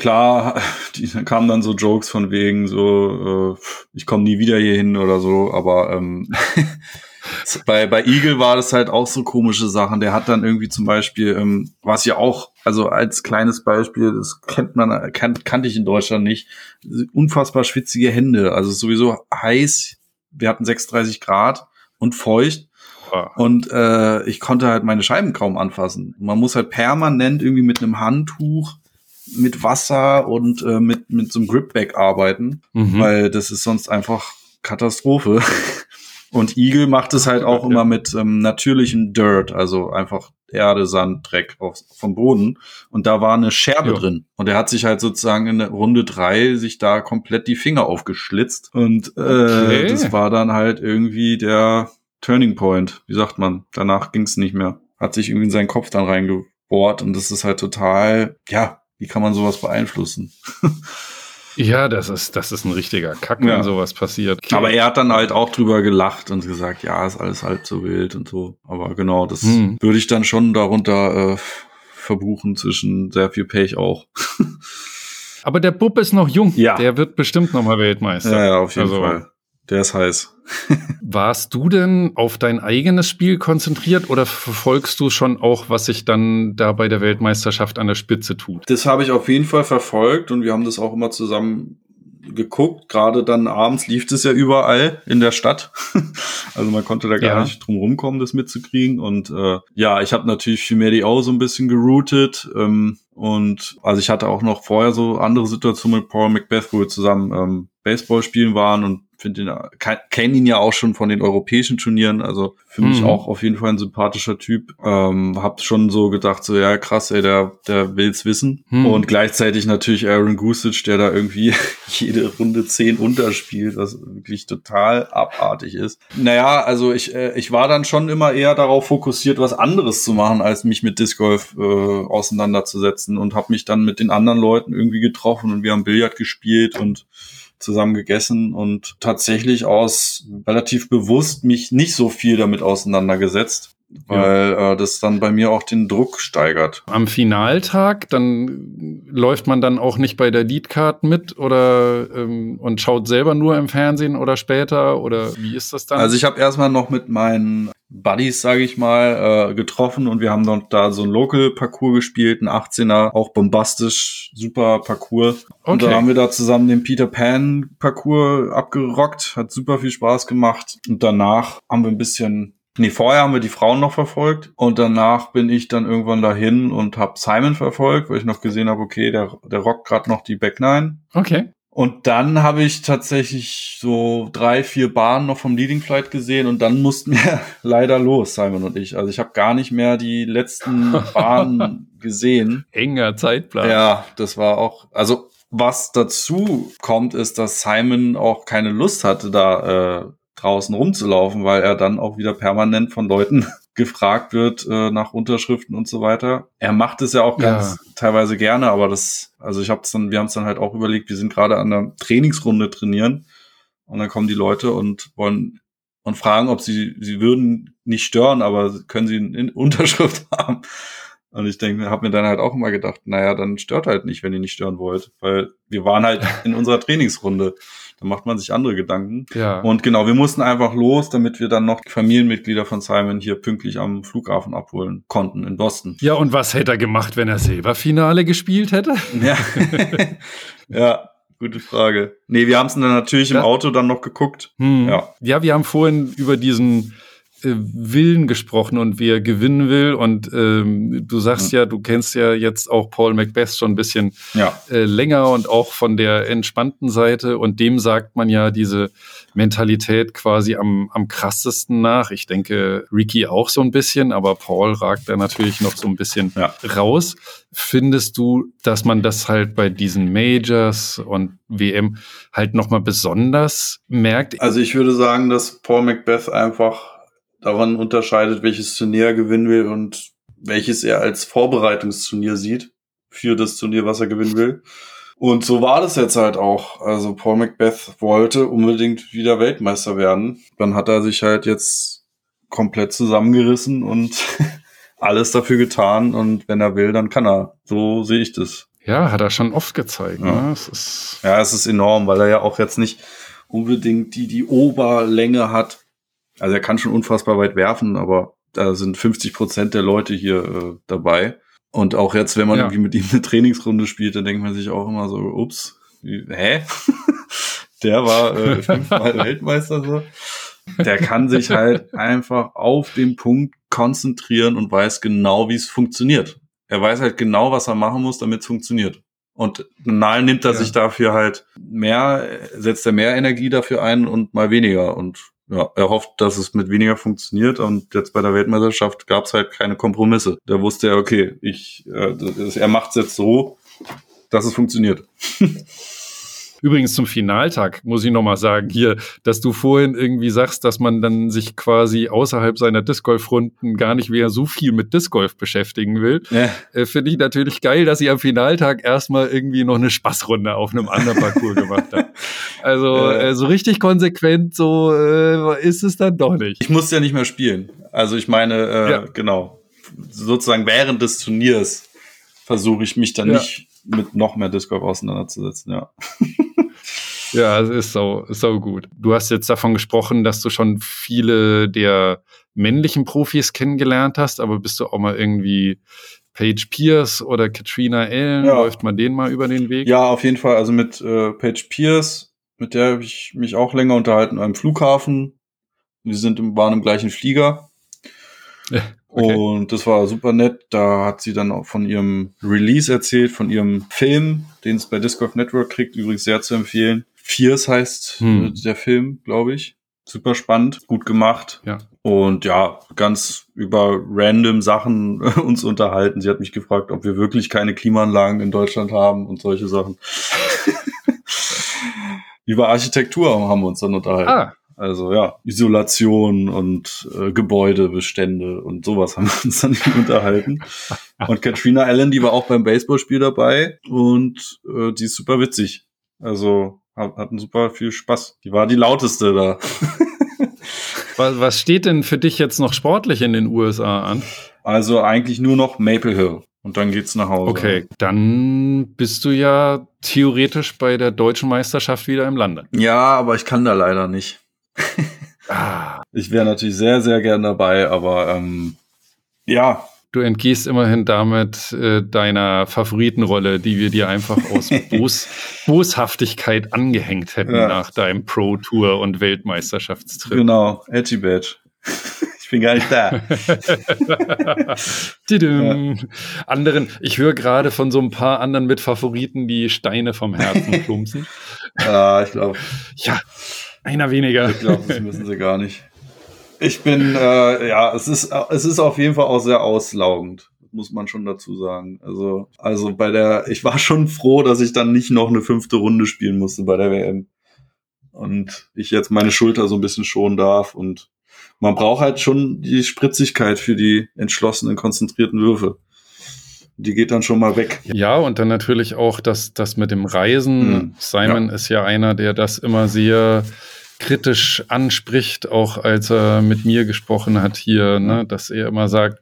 klar, die, da kamen dann so Jokes von wegen so, äh, ich komme nie wieder hier hin oder so, aber ähm, bei, bei Eagle war das halt auch so komische Sachen. Der hat dann irgendwie zum Beispiel, ähm, was ja auch, also als kleines Beispiel, das kennt man, kan kannte ich in Deutschland nicht, unfassbar schwitzige Hände, also sowieso heiß. Wir hatten 36 Grad und feucht. Und äh, ich konnte halt meine Scheiben kaum anfassen. Man muss halt permanent irgendwie mit einem Handtuch, mit Wasser und äh, mit, mit so einem Gripback arbeiten, Mhm. weil das ist sonst einfach Katastrophe. Und Eagle macht es halt auch Ja. immer mit ähm, natürlichem Dirt, also einfach Erde, Sand, Dreck auf, vom Boden. Und da war eine Scherbe Ja. drin. Und er hat sich halt sozusagen in Runde drei sich da komplett die Finger aufgeschlitzt. Und äh, Okay. das war dann halt irgendwie der Turning Point, wie sagt man. Danach ging es nicht mehr. Hat sich irgendwie in seinen Kopf dann reingebohrt und das ist halt total, ja, wie kann man sowas beeinflussen? Ja, das ist, das ist ein richtiger Kack, Ja. wenn sowas passiert. Aber er hat dann halt auch drüber gelacht und gesagt, ja, ist alles halb so wild und so. Aber genau, das Hm. würde ich dann schon darunter äh, verbuchen zwischen sehr viel Pech auch. Aber der Bub ist noch jung. Ja. Der wird bestimmt noch mal Weltmeister. ja, ja, auf jeden Also- Fall. Der ist heiß. Warst du denn auf dein eigenes Spiel konzentriert oder verfolgst du schon auch, was sich dann da bei der Weltmeisterschaft an der Spitze tut? Das habe ich auf jeden Fall verfolgt und wir haben das auch immer zusammen geguckt. Gerade dann abends lief das ja überall in der Stadt. also man konnte da gar Ja. nicht drum rumkommen, das mitzukriegen. Und äh, ja, ich habe natürlich für Medi auch so ein bisschen geroutet. Ähm, und also ich hatte auch noch vorher so andere Situationen mit Paul Macbeth, wo wir zusammen ähm, Baseball spielen waren und finde ihn, kenne ihn ja auch schon von den europäischen Turnieren, also für mich Mhm. auch auf jeden Fall ein sympathischer Typ. Ähm, hab schon so gedacht, so ja krass, ey, der, der will's wissen. Mhm. Und gleichzeitig natürlich Aaron Gusic, der da irgendwie jede Runde zehn unterspielt, was wirklich total abartig ist. Naja, also ich, äh, ich war dann schon immer eher darauf fokussiert, was anderes zu machen, als mich mit Disc Golf äh, auseinanderzusetzen und habe mich dann mit den anderen Leuten irgendwie getroffen und wir haben Billard gespielt und zusammen gegessen und tatsächlich aus relativ bewusst mich nicht so viel damit auseinandergesetzt, weil äh, das dann bei mir auch den Druck steigert. Am Finaltag, dann läuft man dann auch nicht bei der Leadcard mit oder ähm, und schaut selber nur im Fernsehen oder später oder wie ist das dann? Also ich habe erstmal noch mit meinen Buddies, sage ich mal, äh, getroffen und wir haben dann da so ein Local-Parcours gespielt, ein 18er, auch bombastisch, super Parcours. Und Okay. dann haben wir da zusammen den Peter Pan Parcours abgerockt, hat super viel Spaß gemacht. Und danach haben wir ein bisschen, nee, vorher haben wir die Frauen noch verfolgt und danach bin ich dann irgendwann dahin und habe Simon verfolgt, weil ich noch gesehen habe, okay, der, der rockt gerade noch die Back Nine. okay. Und dann habe ich tatsächlich so drei, vier Bahnen noch vom Leading Flight gesehen und dann mussten wir leider los, Simon und ich. Also ich habe gar nicht mehr die letzten Bahnen gesehen. Enger Zeitplan. Ja, das war auch, also was dazu kommt, ist, dass Simon auch keine Lust hatte, da äh, draußen rumzulaufen, weil er dann auch wieder permanent von Leuten gefragt wird äh, nach Unterschriften und so weiter. Er macht es ja auch ganz teilweise gerne, aber das, also ich hab's dann, wir haben es dann halt auch überlegt, wir sind gerade an einer Trainingsrunde trainieren und dann kommen die Leute und wollen und fragen, ob sie, sie würden nicht stören, aber können sie eine Unterschrift haben. Und ich denke, habe mir dann halt auch immer gedacht, naja, dann stört halt nicht, wenn ihr nicht stören wollt, weil wir waren halt in unserer Trainingsrunde. Da macht man sich andere Gedanken. Ja. Und genau, wir mussten einfach los, damit wir dann noch Familienmitglieder von Simon hier pünktlich am Flughafen abholen konnten in Boston. ja, und was hätte er gemacht, wenn er Silberfinale gespielt hätte? Ja, ja gute Frage. Nee, wir haben es dann natürlich im Ja. Auto dann noch geguckt. Hm. Ja. ja, wir haben vorhin über diesen Willen gesprochen und wie er gewinnen will. Und ähm, du sagst ja, du kennst ja jetzt auch Paul Macbeth schon ein bisschen Ja. äh, länger und auch von der entspannten Seite. Und dem sagt man ja diese Mentalität quasi am, am krassesten nach. Ich denke, Ricky auch so ein bisschen, aber Paul ragt da natürlich noch so ein bisschen Ja. raus. Findest du, dass man das halt bei diesen Majors und WM halt nochmal besonders merkt? Also ich würde sagen, dass Paul Macbeth einfach daran unterscheidet, welches Turnier er gewinnen will und welches er als Vorbereitungsturnier sieht für das Turnier, was er gewinnen will. Und so war das jetzt halt auch. Also Paul Macbeth wollte unbedingt wieder Weltmeister werden. Dann hat er sich halt jetzt komplett zusammengerissen und alles dafür getan. Und wenn er will, dann kann er. So sehe ich das. Ja, hat er schon oft gezeigt. Ja. Ne? Es ist Ja, es ist enorm, weil er ja auch jetzt nicht unbedingt die, die Oberlänge hat. Also er kann schon unfassbar weit werfen, aber da sind 50 Prozent der Leute hier äh, dabei. Und auch jetzt, wenn man Ja. irgendwie mit ihm eine Trainingsrunde spielt, dann denkt man sich auch immer so, ups, wie, hä? der war äh, fünfmal Weltmeister so. Der kann sich halt einfach auf den Punkt konzentrieren und weiß genau, wie es funktioniert. Er weiß halt genau, was er machen muss, damit es funktioniert. Und mal nimmt er Ja. sich dafür halt mehr, setzt er mehr Energie dafür ein und mal weniger. Und ja, er hofft, dass es mit weniger funktioniert. Und jetzt bei der Weltmeisterschaft gab es halt keine Kompromisse. Da wusste er, okay, ich, äh, das, er macht es jetzt so, dass es funktioniert. Übrigens zum Finaltag muss ich nochmal sagen, hier, dass du vorhin irgendwie sagst, dass man dann sich quasi außerhalb seiner Disc Golf Runden gar nicht mehr so viel mit Disc Golf beschäftigen will. Ja. Äh, Finde ich natürlich geil, dass ihr am Finaltag erstmal irgendwie noch eine Spaßrunde auf einem anderen Parcours gemacht habt. Also Ja. äh, so richtig konsequent so äh, ist es dann doch nicht. Ich musste ja nicht mehr spielen. Also ich meine, äh, Ja. genau, sozusagen während des Turniers versuche ich mich dann Ja. nicht mit noch mehr Disc Golf auseinanderzusetzen, ja. Ja, es ist so, so gut. Du hast jetzt davon gesprochen, dass du schon viele der männlichen Profis kennengelernt hast, aber bist du auch mal irgendwie Paige Pierce oder Katrina Allen? Ja. Läuft man denen mal über den Weg? Ja, auf jeden Fall. Also mit äh, Paige Pierce, mit der habe ich mich auch länger unterhalten am Flughafen. Wir sind im, waren im gleichen Flieger. Ja, okay. Und das war super nett. Da hat sie dann auch von ihrem Release erzählt, von ihrem Film, den es bei Disc Golf Network kriegt, übrigens sehr zu empfehlen. Fierce heißt Hm. äh, der Film, glaube ich. Super spannend, gut gemacht. Ja. Und ja, ganz über random Sachen uns unterhalten. Sie hat mich gefragt, ob wir wirklich keine Klimaanlagen in Deutschland haben und solche Sachen. über Architektur haben wir uns dann unterhalten. Ah, Also ja, Isolation und äh, Gebäudebestände und sowas haben wir uns dann unterhalten. Und Katrina Allen, die war auch beim Baseballspiel dabei und äh, die ist super witzig. Also hatten super viel Spaß. Die war die lauteste da. was, was steht denn für dich jetzt noch sportlich in den USA an? Also eigentlich nur noch Maple Hill und dann geht's nach Hause. Okay, dann bist du ja theoretisch bei der deutschen Meisterschaft wieder im Lande. Ja, aber ich kann da leider nicht. Ah, Ich wäre natürlich sehr, sehr gern dabei, aber ähm, ja, du entgehst immerhin damit äh, deiner Favoritenrolle, die wir dir einfach aus Bos Boshaftigkeit angehängt hätten Ja. nach deinem Pro-Tour- und Weltmeisterschaftstrip. genau, Edgy Badge. ich bin gar nicht da. Tidum. Anderen, ich höre gerade von so ein paar anderen mit Favoriten, die Steine vom Herzen plumpsen. ja, ich glaube, Ja, einer weniger. Ich glaube, das müssen sie gar nicht. Ich bin, äh, ja, es ist, es ist auf jeden Fall auch sehr auslaugend, muss man schon dazu sagen. Also, also bei der, ich war schon froh, dass ich dann nicht noch eine fünfte Runde spielen musste bei der WM. Und ich jetzt meine Schulter so ein bisschen schonen darf und man braucht halt schon die Spritzigkeit für die entschlossenen, konzentrierten Würfe. Die geht dann schon mal weg. Ja, und dann natürlich auch das, das mit dem Reisen. Mhm. Simon ist ja einer, der das immer sehr kritisch anspricht, auch als er mit mir gesprochen hat hier, ne, dass er immer sagt,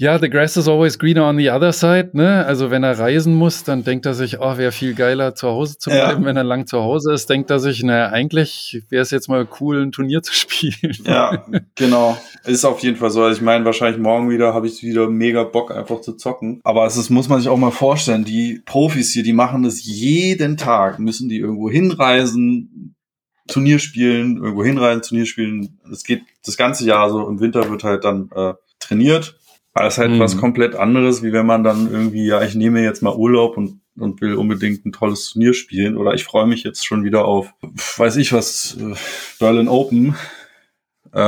ja, the grass is always greener on the other side, ne? Also wenn er reisen muss, dann denkt er sich, oh, wäre viel geiler zu Hause zu Ja. bleiben. Wenn er lang zu Hause ist, denkt er sich, naja, eigentlich wäre es jetzt mal cool, ein Turnier zu spielen. Ja, genau. Ist auf jeden Fall so. Also ich meine, wahrscheinlich morgen wieder habe ich wieder mega Bock, einfach zu zocken. Aber es ist, muss man sich auch mal vorstellen, die Profis hier, die machen das jeden Tag, müssen die irgendwo hinreisen, Turnier spielen, irgendwo hinreisen, Turnier spielen. Es geht das ganze Jahr so. Im Winter wird halt dann äh, trainiert. Aber es ist halt Mhm. was komplett anderes, wie wenn man dann irgendwie, ja, ich nehme jetzt mal Urlaub und, und will unbedingt ein tolles Turnier spielen. Oder ich freue mich jetzt schon wieder auf, weiß ich was, äh, Berlin Open. Äh,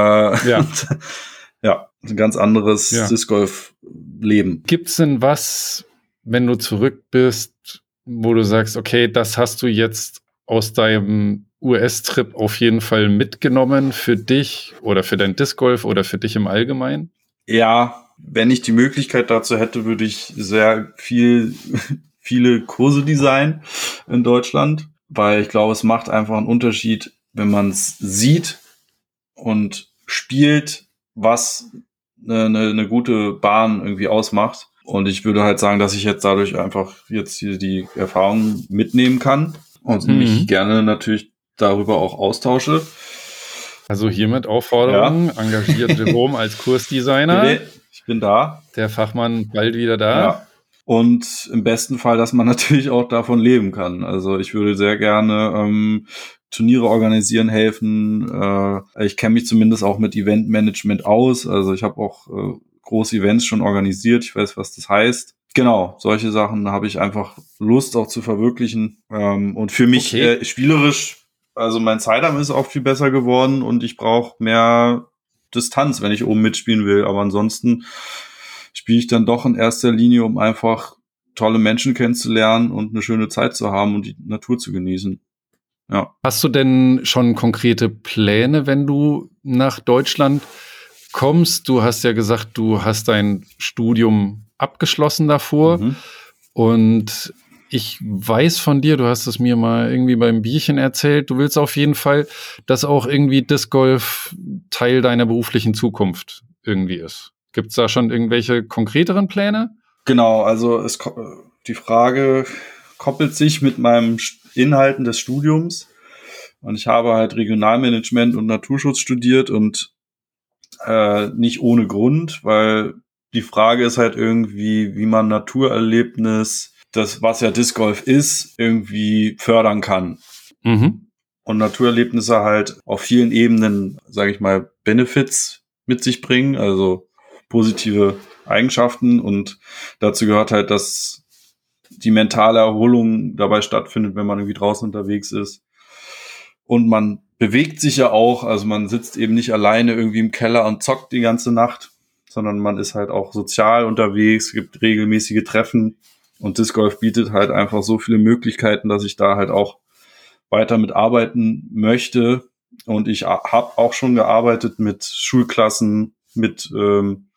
Ja. ja, ein ganz anderes Ja. Disc Golf Leben. Gibt's denn was, wenn du zurück bist, wo du sagst, okay, das hast du jetzt aus deinem US-Trip auf jeden Fall mitgenommen für dich oder für dein Disc Golf oder für dich im Allgemeinen? Ja, wenn ich die Möglichkeit dazu hätte, würde ich sehr viel, viele Kurse designen in Deutschland, weil ich glaube, es macht einfach einen Unterschied, wenn man es sieht und spielt, was eine, eine, eine gute Bahn irgendwie ausmacht. Und ich würde halt sagen, dass ich jetzt dadurch einfach jetzt hier die Erfahrung mitnehmen kann und Mhm. mich gerne natürlich darüber auch austausche. Also hiermit Aufforderung, engagiert Jerome als Kursdesigner, Nee, Ich bin da. der Fachmann bald wieder da. Ja. Und im besten Fall, dass man natürlich auch davon leben kann. Also ich würde sehr gerne ähm, Turniere organisieren helfen. Äh, ich kenne mich zumindest auch mit Eventmanagement aus. Also ich habe auch äh, große Events schon organisiert. Ich weiß, was das heißt. Genau, solche Sachen habe ich einfach Lust auch zu verwirklichen. Ähm, und für mich Okay. äh, spielerisch, also mein Sidearm ist auch viel besser geworden und ich brauche mehr Distanz, wenn ich oben mitspielen will. Aber ansonsten spiele ich dann doch in erster Linie, um einfach tolle Menschen kennenzulernen und eine schöne Zeit zu haben und die Natur zu genießen. Ja. Hast du denn schon konkrete Pläne, wenn du nach Deutschland kommst? Du hast ja gesagt, du hast dein Studium abgeschlossen davor. Mhm. Und ich weiß von dir, du hast es mir mal irgendwie beim Bierchen erzählt, du willst auf jeden Fall, dass auch irgendwie Disc Golf Teil deiner beruflichen Zukunft irgendwie ist. Gibt es da schon irgendwelche konkreteren Pläne? Genau, also es, die Frage koppelt sich mit meinem Inhalten des Studiums. Und ich habe halt Regionalmanagement und Naturschutz studiert und äh, nicht ohne Grund, weil die Frage ist halt irgendwie, wie man Naturerlebnis, das was ja Disc Golf ist, irgendwie fördern kann. Mhm. und Naturerlebnisse halt auf vielen Ebenen, sage ich mal, Benefits mit sich bringen, also positive Eigenschaften und dazu gehört halt, dass die mentale Erholung dabei stattfindet, wenn man irgendwie draußen unterwegs ist. Und man bewegt sich ja auch, also man sitzt eben nicht alleine irgendwie im Keller und zockt die ganze Nacht, sondern man ist halt auch sozial unterwegs, gibt regelmäßige Treffen und Disc Golf bietet halt einfach so viele Möglichkeiten, dass ich da halt auch weiter mit arbeiten möchte. Und ich habe auch schon gearbeitet mit Schulklassen, mit ähm,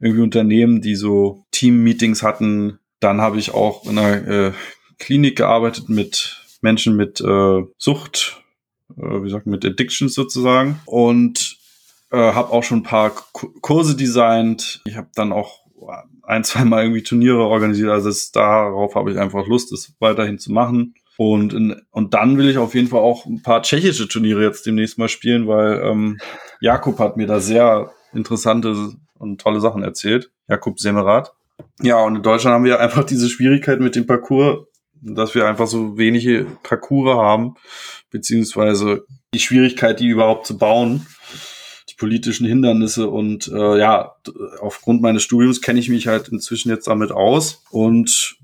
irgendwie Unternehmen, die so Team-Meetings hatten. Dann habe ich auch in einer äh, Klinik gearbeitet mit Menschen mit äh, Sucht, äh, wie sagt man, mit Addictions sozusagen. Und äh, habe auch schon ein paar Ku- Kurse designt. Ich habe dann auch ein, zwei irgendwie Turniere organisiert. Also es, darauf habe ich einfach Lust, es weiterhin zu machen. Und, in, und dann will ich auf jeden Fall auch ein paar tschechische Turniere jetzt demnächst mal spielen, weil ähm, Jakub hat mir da sehr interessante und tolle Sachen erzählt. Jakub Semmerat. Ja, und in Deutschland haben wir einfach diese Schwierigkeit mit dem Parcours, dass wir einfach so wenige Parcours haben, beziehungsweise die Schwierigkeit, die überhaupt zu bauen, politischen Hindernisse und äh, ja, aufgrund meines Studiums kenne ich mich halt inzwischen jetzt damit aus und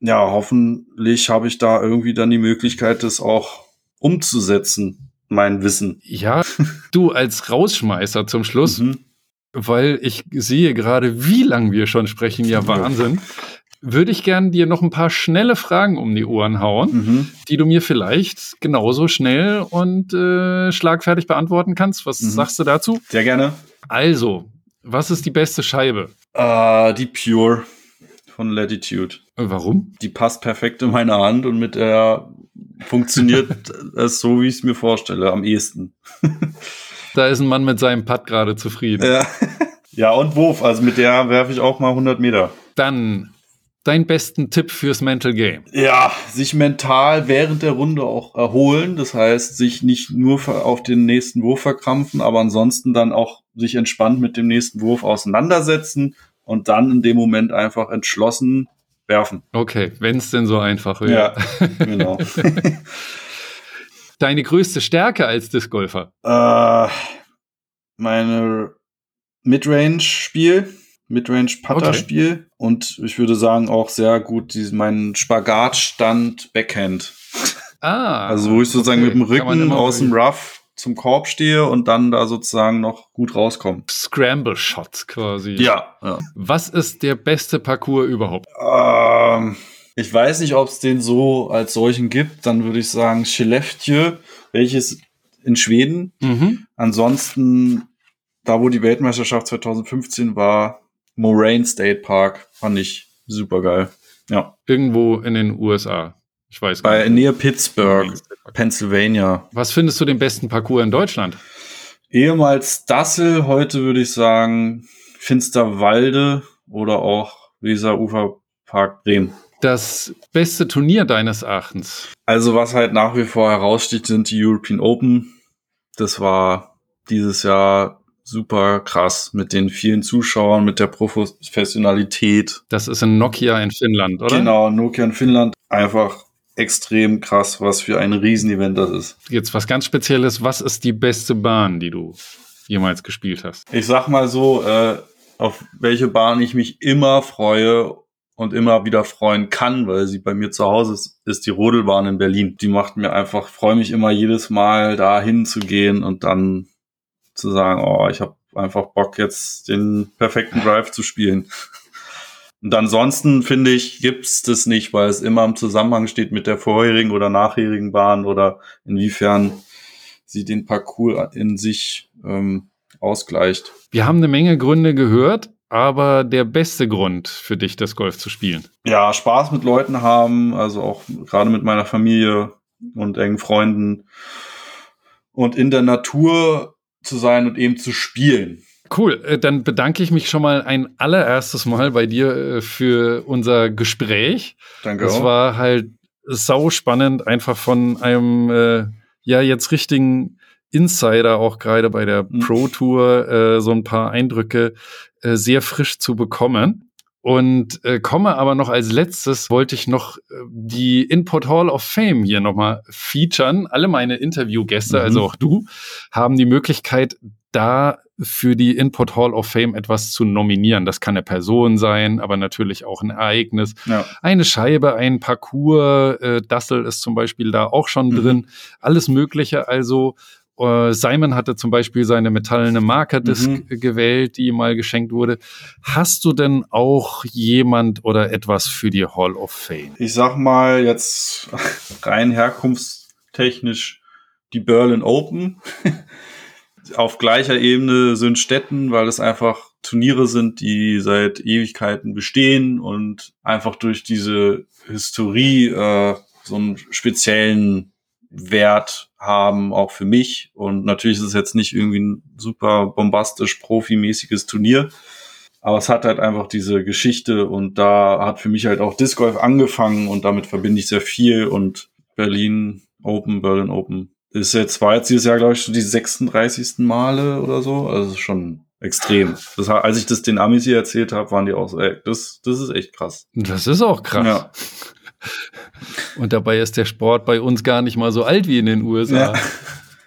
ja, hoffentlich habe ich da irgendwie dann die Möglichkeit, das auch umzusetzen, mein Wissen. Ja, du als Rausschmeißer zum Schluss, Mhm. weil ich sehe gerade, wie lang wir schon sprechen, ja Wahnsinn, würde ich gern dir noch ein paar schnelle Fragen um die Ohren hauen, Mhm. die du mir vielleicht genauso schnell und äh, schlagfertig beantworten kannst. Was Mhm. sagst du dazu? Sehr gerne. Also, was ist die beste Scheibe? Äh, die Pure von Latitude. Warum? Die passt perfekt in meine Hand und mit der funktioniert es so, wie ich es mir vorstelle, am ehesten. Da ist ein Mann mit seinem Putt gerade zufrieden. Ja. ja, und Wurf. Also mit der werfe ich auch mal 100 Meter. Dann dein besten Tipp fürs Mental Game. Ja, sich mental während der Runde auch erholen. Das heißt, sich nicht nur auf den nächsten Wurf verkrampfen, aber ansonsten dann auch sich entspannt mit dem nächsten Wurf auseinandersetzen und dann in dem Moment einfach entschlossen werfen. Okay, wenn es denn so einfach wäre. Ja, genau. deine größte Stärke als Discgolfer? Äh, meine Midrange-Spiel, Midrange-Putter-Spiel okay. und ich würde sagen auch sehr gut diesen, meinen Spagatstand Backhand. Ah. Also wo ich sozusagen okay. mit dem Rücken aus dem Rough zum Korb stehe und dann da sozusagen noch gut rauskomme. Scramble Shots quasi. Ja, ja. Was ist der beste Parcours überhaupt? Ähm, ich weiß nicht, ob es den so als solchen gibt. Dann würde ich sagen Skellefteå, welches in Schweden. Mhm. Ansonsten, da wo die Weltmeisterschaft 2015 war, Moraine State Park, fand ich super geil. Ja. Irgendwo in den USA. Ich weiß gar Bei nicht. Nähe Pittsburgh, Pennsylvania. Was findest du den besten Parcours in Deutschland? Ehemals Dassel, heute würde ich sagen Finsterwalde oder auch Weser Uferpark Bremen. Das beste Turnier deines Erachtens? Also was halt nach wie vor heraussticht, sind die European Open. Das war dieses Jahr super krass mit den vielen Zuschauern, mit der Professionalität. Das ist in Nokia in Finnland, oder? Genau, Nokia in Finnland. Einfach extrem krass, was für ein Riesenevent das ist. Jetzt was ganz Spezielles. Was ist die beste Bahn, die du jemals gespielt hast? Ich sag mal so, äh, auf welche Bahn ich mich immer freue und immer wieder freuen kann, weil sie bei mir zu Hause ist, ist die Rodelbahn in Berlin. Die macht mir einfach, freue mich immer jedes Mal da hinzugehen und dann zu sagen, oh, ich habe einfach Bock jetzt den perfekten Drive zu spielen. Und ansonsten finde ich, gibt's das nicht, weil es immer im Zusammenhang steht mit der vorherigen oder nachherigen Bahn oder inwiefern sie den Parcours in sich ähm, ausgleicht. Wir haben eine Menge Gründe gehört, aber der beste Grund für dich, das Golf zu spielen? Ja, Spaß mit Leuten haben, also auch gerade mit meiner Familie und engen Freunden und in der Natur zu sein und eben zu spielen. Cool, äh, dann bedanke ich mich schon mal ein allererstes Mal bei dir äh, für unser Gespräch. Danke. Es war halt sau spannend, einfach von einem äh, ja jetzt richtigen Insider auch gerade bei der mhm. Pro Tour äh, so ein paar Eindrücke äh, sehr frisch zu bekommen. Und äh, komme aber noch als letztes, wollte ich noch äh, die Input Hall of Fame hier nochmal featuren. Alle meine Interviewgäste, mhm. also auch du, haben die Möglichkeit, da für die Input Hall of Fame etwas zu nominieren. Das kann eine Person sein, aber natürlich auch ein Ereignis. Ja. Eine Scheibe, ein Parcours, äh, Dassel ist zum Beispiel da auch schon mhm. drin. Alles Mögliche. Also äh, Simon hatte zum Beispiel seine metallene Markerdisk mhm. gewählt, die ihm mal geschenkt wurde. Hast du denn auch jemand oder etwas für die Hall of Fame? Ich sag mal jetzt rein herkunftstechnisch die Berlin Open. Auf gleicher Ebene sind Städten, weil es einfach Turniere sind, die seit Ewigkeiten bestehen und einfach durch diese Historie äh, so einen speziellen Wert haben, auch für mich. Und natürlich ist es jetzt nicht irgendwie ein super bombastisch profimäßiges Turnier, aber es hat halt einfach diese Geschichte und da hat für mich halt auch Disc Golf angefangen und damit verbinde ich sehr viel und Berlin Open, Berlin Open ist jetzt, war jetzt dieses Jahr, glaube ich, so die 36. Male oder so. Also schon extrem. Das, als ich das den Amis hier erzählt habe, waren die auch so, ey, das, das ist echt krass. Das ist auch krass. Ja. Und dabei ist der Sport bei uns gar nicht mal so alt wie in den USA. Ja.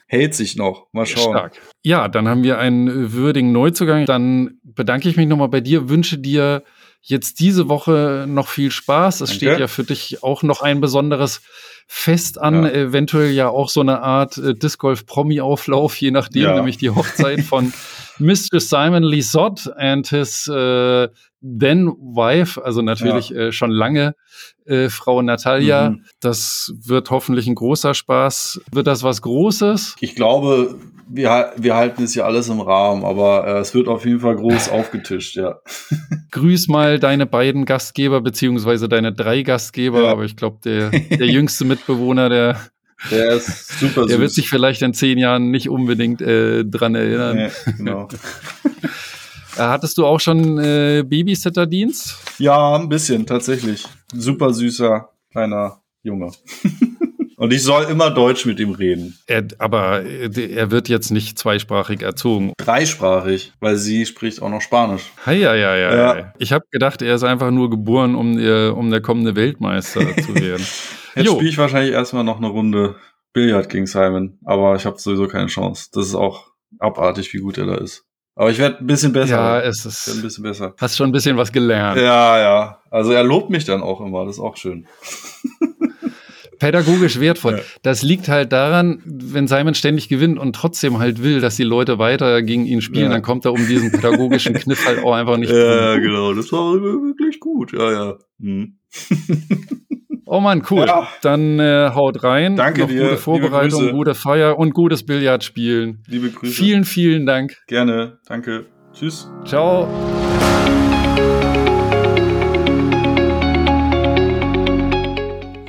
Hält sich noch. Mal schauen. Stark. Ja, dann haben wir einen würdigen Neuzugang. Dann bedanke ich mich nochmal bei dir, wünsche dir jetzt diese Woche noch viel Spaß. Es Danke. steht ja für dich auch noch ein besonderes Fest an, ja. eventuell ja auch so eine Art äh, Disc Golf Promi Auflauf, je nachdem, ja. nämlich die Hochzeit von Mr. Simon Lisotte and his äh, then wife, also natürlich ja. äh, schon lange äh, Frau Natalia. Mhm. Das wird hoffentlich ein großer Spaß. Wird das was Großes? Ich glaube, wir, wir halten es ja alles im Rahmen, aber äh, es wird auf jeden Fall groß aufgetischt, ja. Grüß mal deine beiden Gastgeber, beziehungsweise deine drei Gastgeber, ja. aber ich glaube, der, der jüngste Mitbewohner, der der ist super süß. Der wird sich vielleicht in zehn Jahren nicht unbedingt äh, dran erinnern. Nee, genau. Äh, hattest du auch schon äh, Babysitter-Dienst? Ja, ein bisschen, tatsächlich. Super süßer kleiner Junge. Und ich soll immer Deutsch mit ihm reden. Er, aber äh, er wird jetzt nicht zweisprachig erzogen. Dreisprachig, weil sie spricht auch noch Spanisch. Hei, ja, ja, ja. Ich habe gedacht, er ist einfach nur geboren, um, um der kommende Weltmeister zu werden. Jetzt spiele ich wahrscheinlich erstmal noch eine Runde Billard gegen Simon, aber ich habe sowieso keine Chance. Das ist auch abartig, wie gut er da ist. Aber ich werde ein bisschen besser. Ja, es ist. ein bisschen besser. Hast schon ein bisschen was gelernt. Ja, ja. Also er lobt mich dann auch immer. Das ist auch schön. Pädagogisch wertvoll. Ja. Das liegt halt daran, wenn Simon ständig gewinnt und trotzdem halt will, dass die Leute weiter gegen ihn spielen, ja. dann kommt er um diesen pädagogischen Kniff halt auch einfach nicht. Ja, drum. genau. Das war wirklich gut. Ja, ja. Hm. Oh man, cool. Ja. Dann äh, haut rein. Danke Noch dir. Gute Vorbereitung, gute Feier und gutes Billardspielen. Liebe Grüße. Vielen, vielen Dank. Gerne. Danke. Tschüss. Ciao.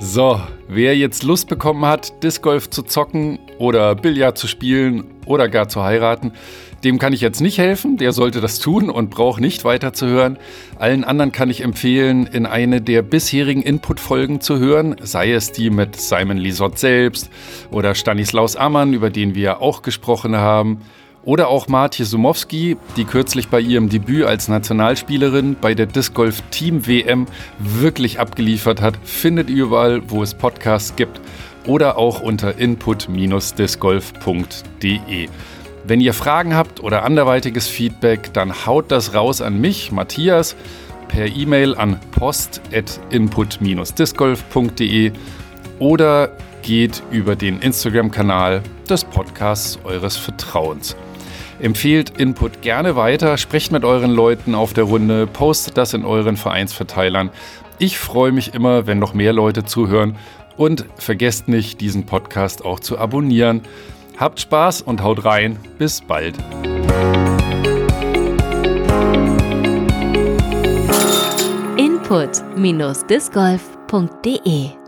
So, wer jetzt Lust bekommen hat, Disc Golf zu zocken oder Billard zu spielen oder gar zu heiraten, dem kann ich jetzt nicht helfen, der sollte das tun und braucht nicht weiterzuhören. Allen anderen kann ich empfehlen, in eine der bisherigen Input-Folgen zu hören, sei es die mit Simon Lisott selbst oder Stanislaus Ammann, über den wir auch gesprochen haben. Oder auch Martje Sumowski, die kürzlich bei ihrem Debüt als Nationalspielerin bei der Disc Golf Team WM wirklich abgeliefert hat, findet ihr überall, wo es Podcasts gibt oder auch unter input-discgolf.de. Wenn ihr Fragen habt oder anderweitiges Feedback, dann haut das raus an mich, Matthias, per E-Mail an post.input-discgolf.de oder geht über den Instagram-Kanal des Podcasts eures Vertrauens. Empfehlt Input gerne weiter, sprecht mit euren Leuten auf der Runde, postet das in euren Vereinsverteilern. Ich freue mich immer, wenn noch mehr Leute zuhören und vergesst nicht, diesen Podcast auch zu abonnieren. Habt Spaß und haut rein. Bis bald. Input-discgolf.de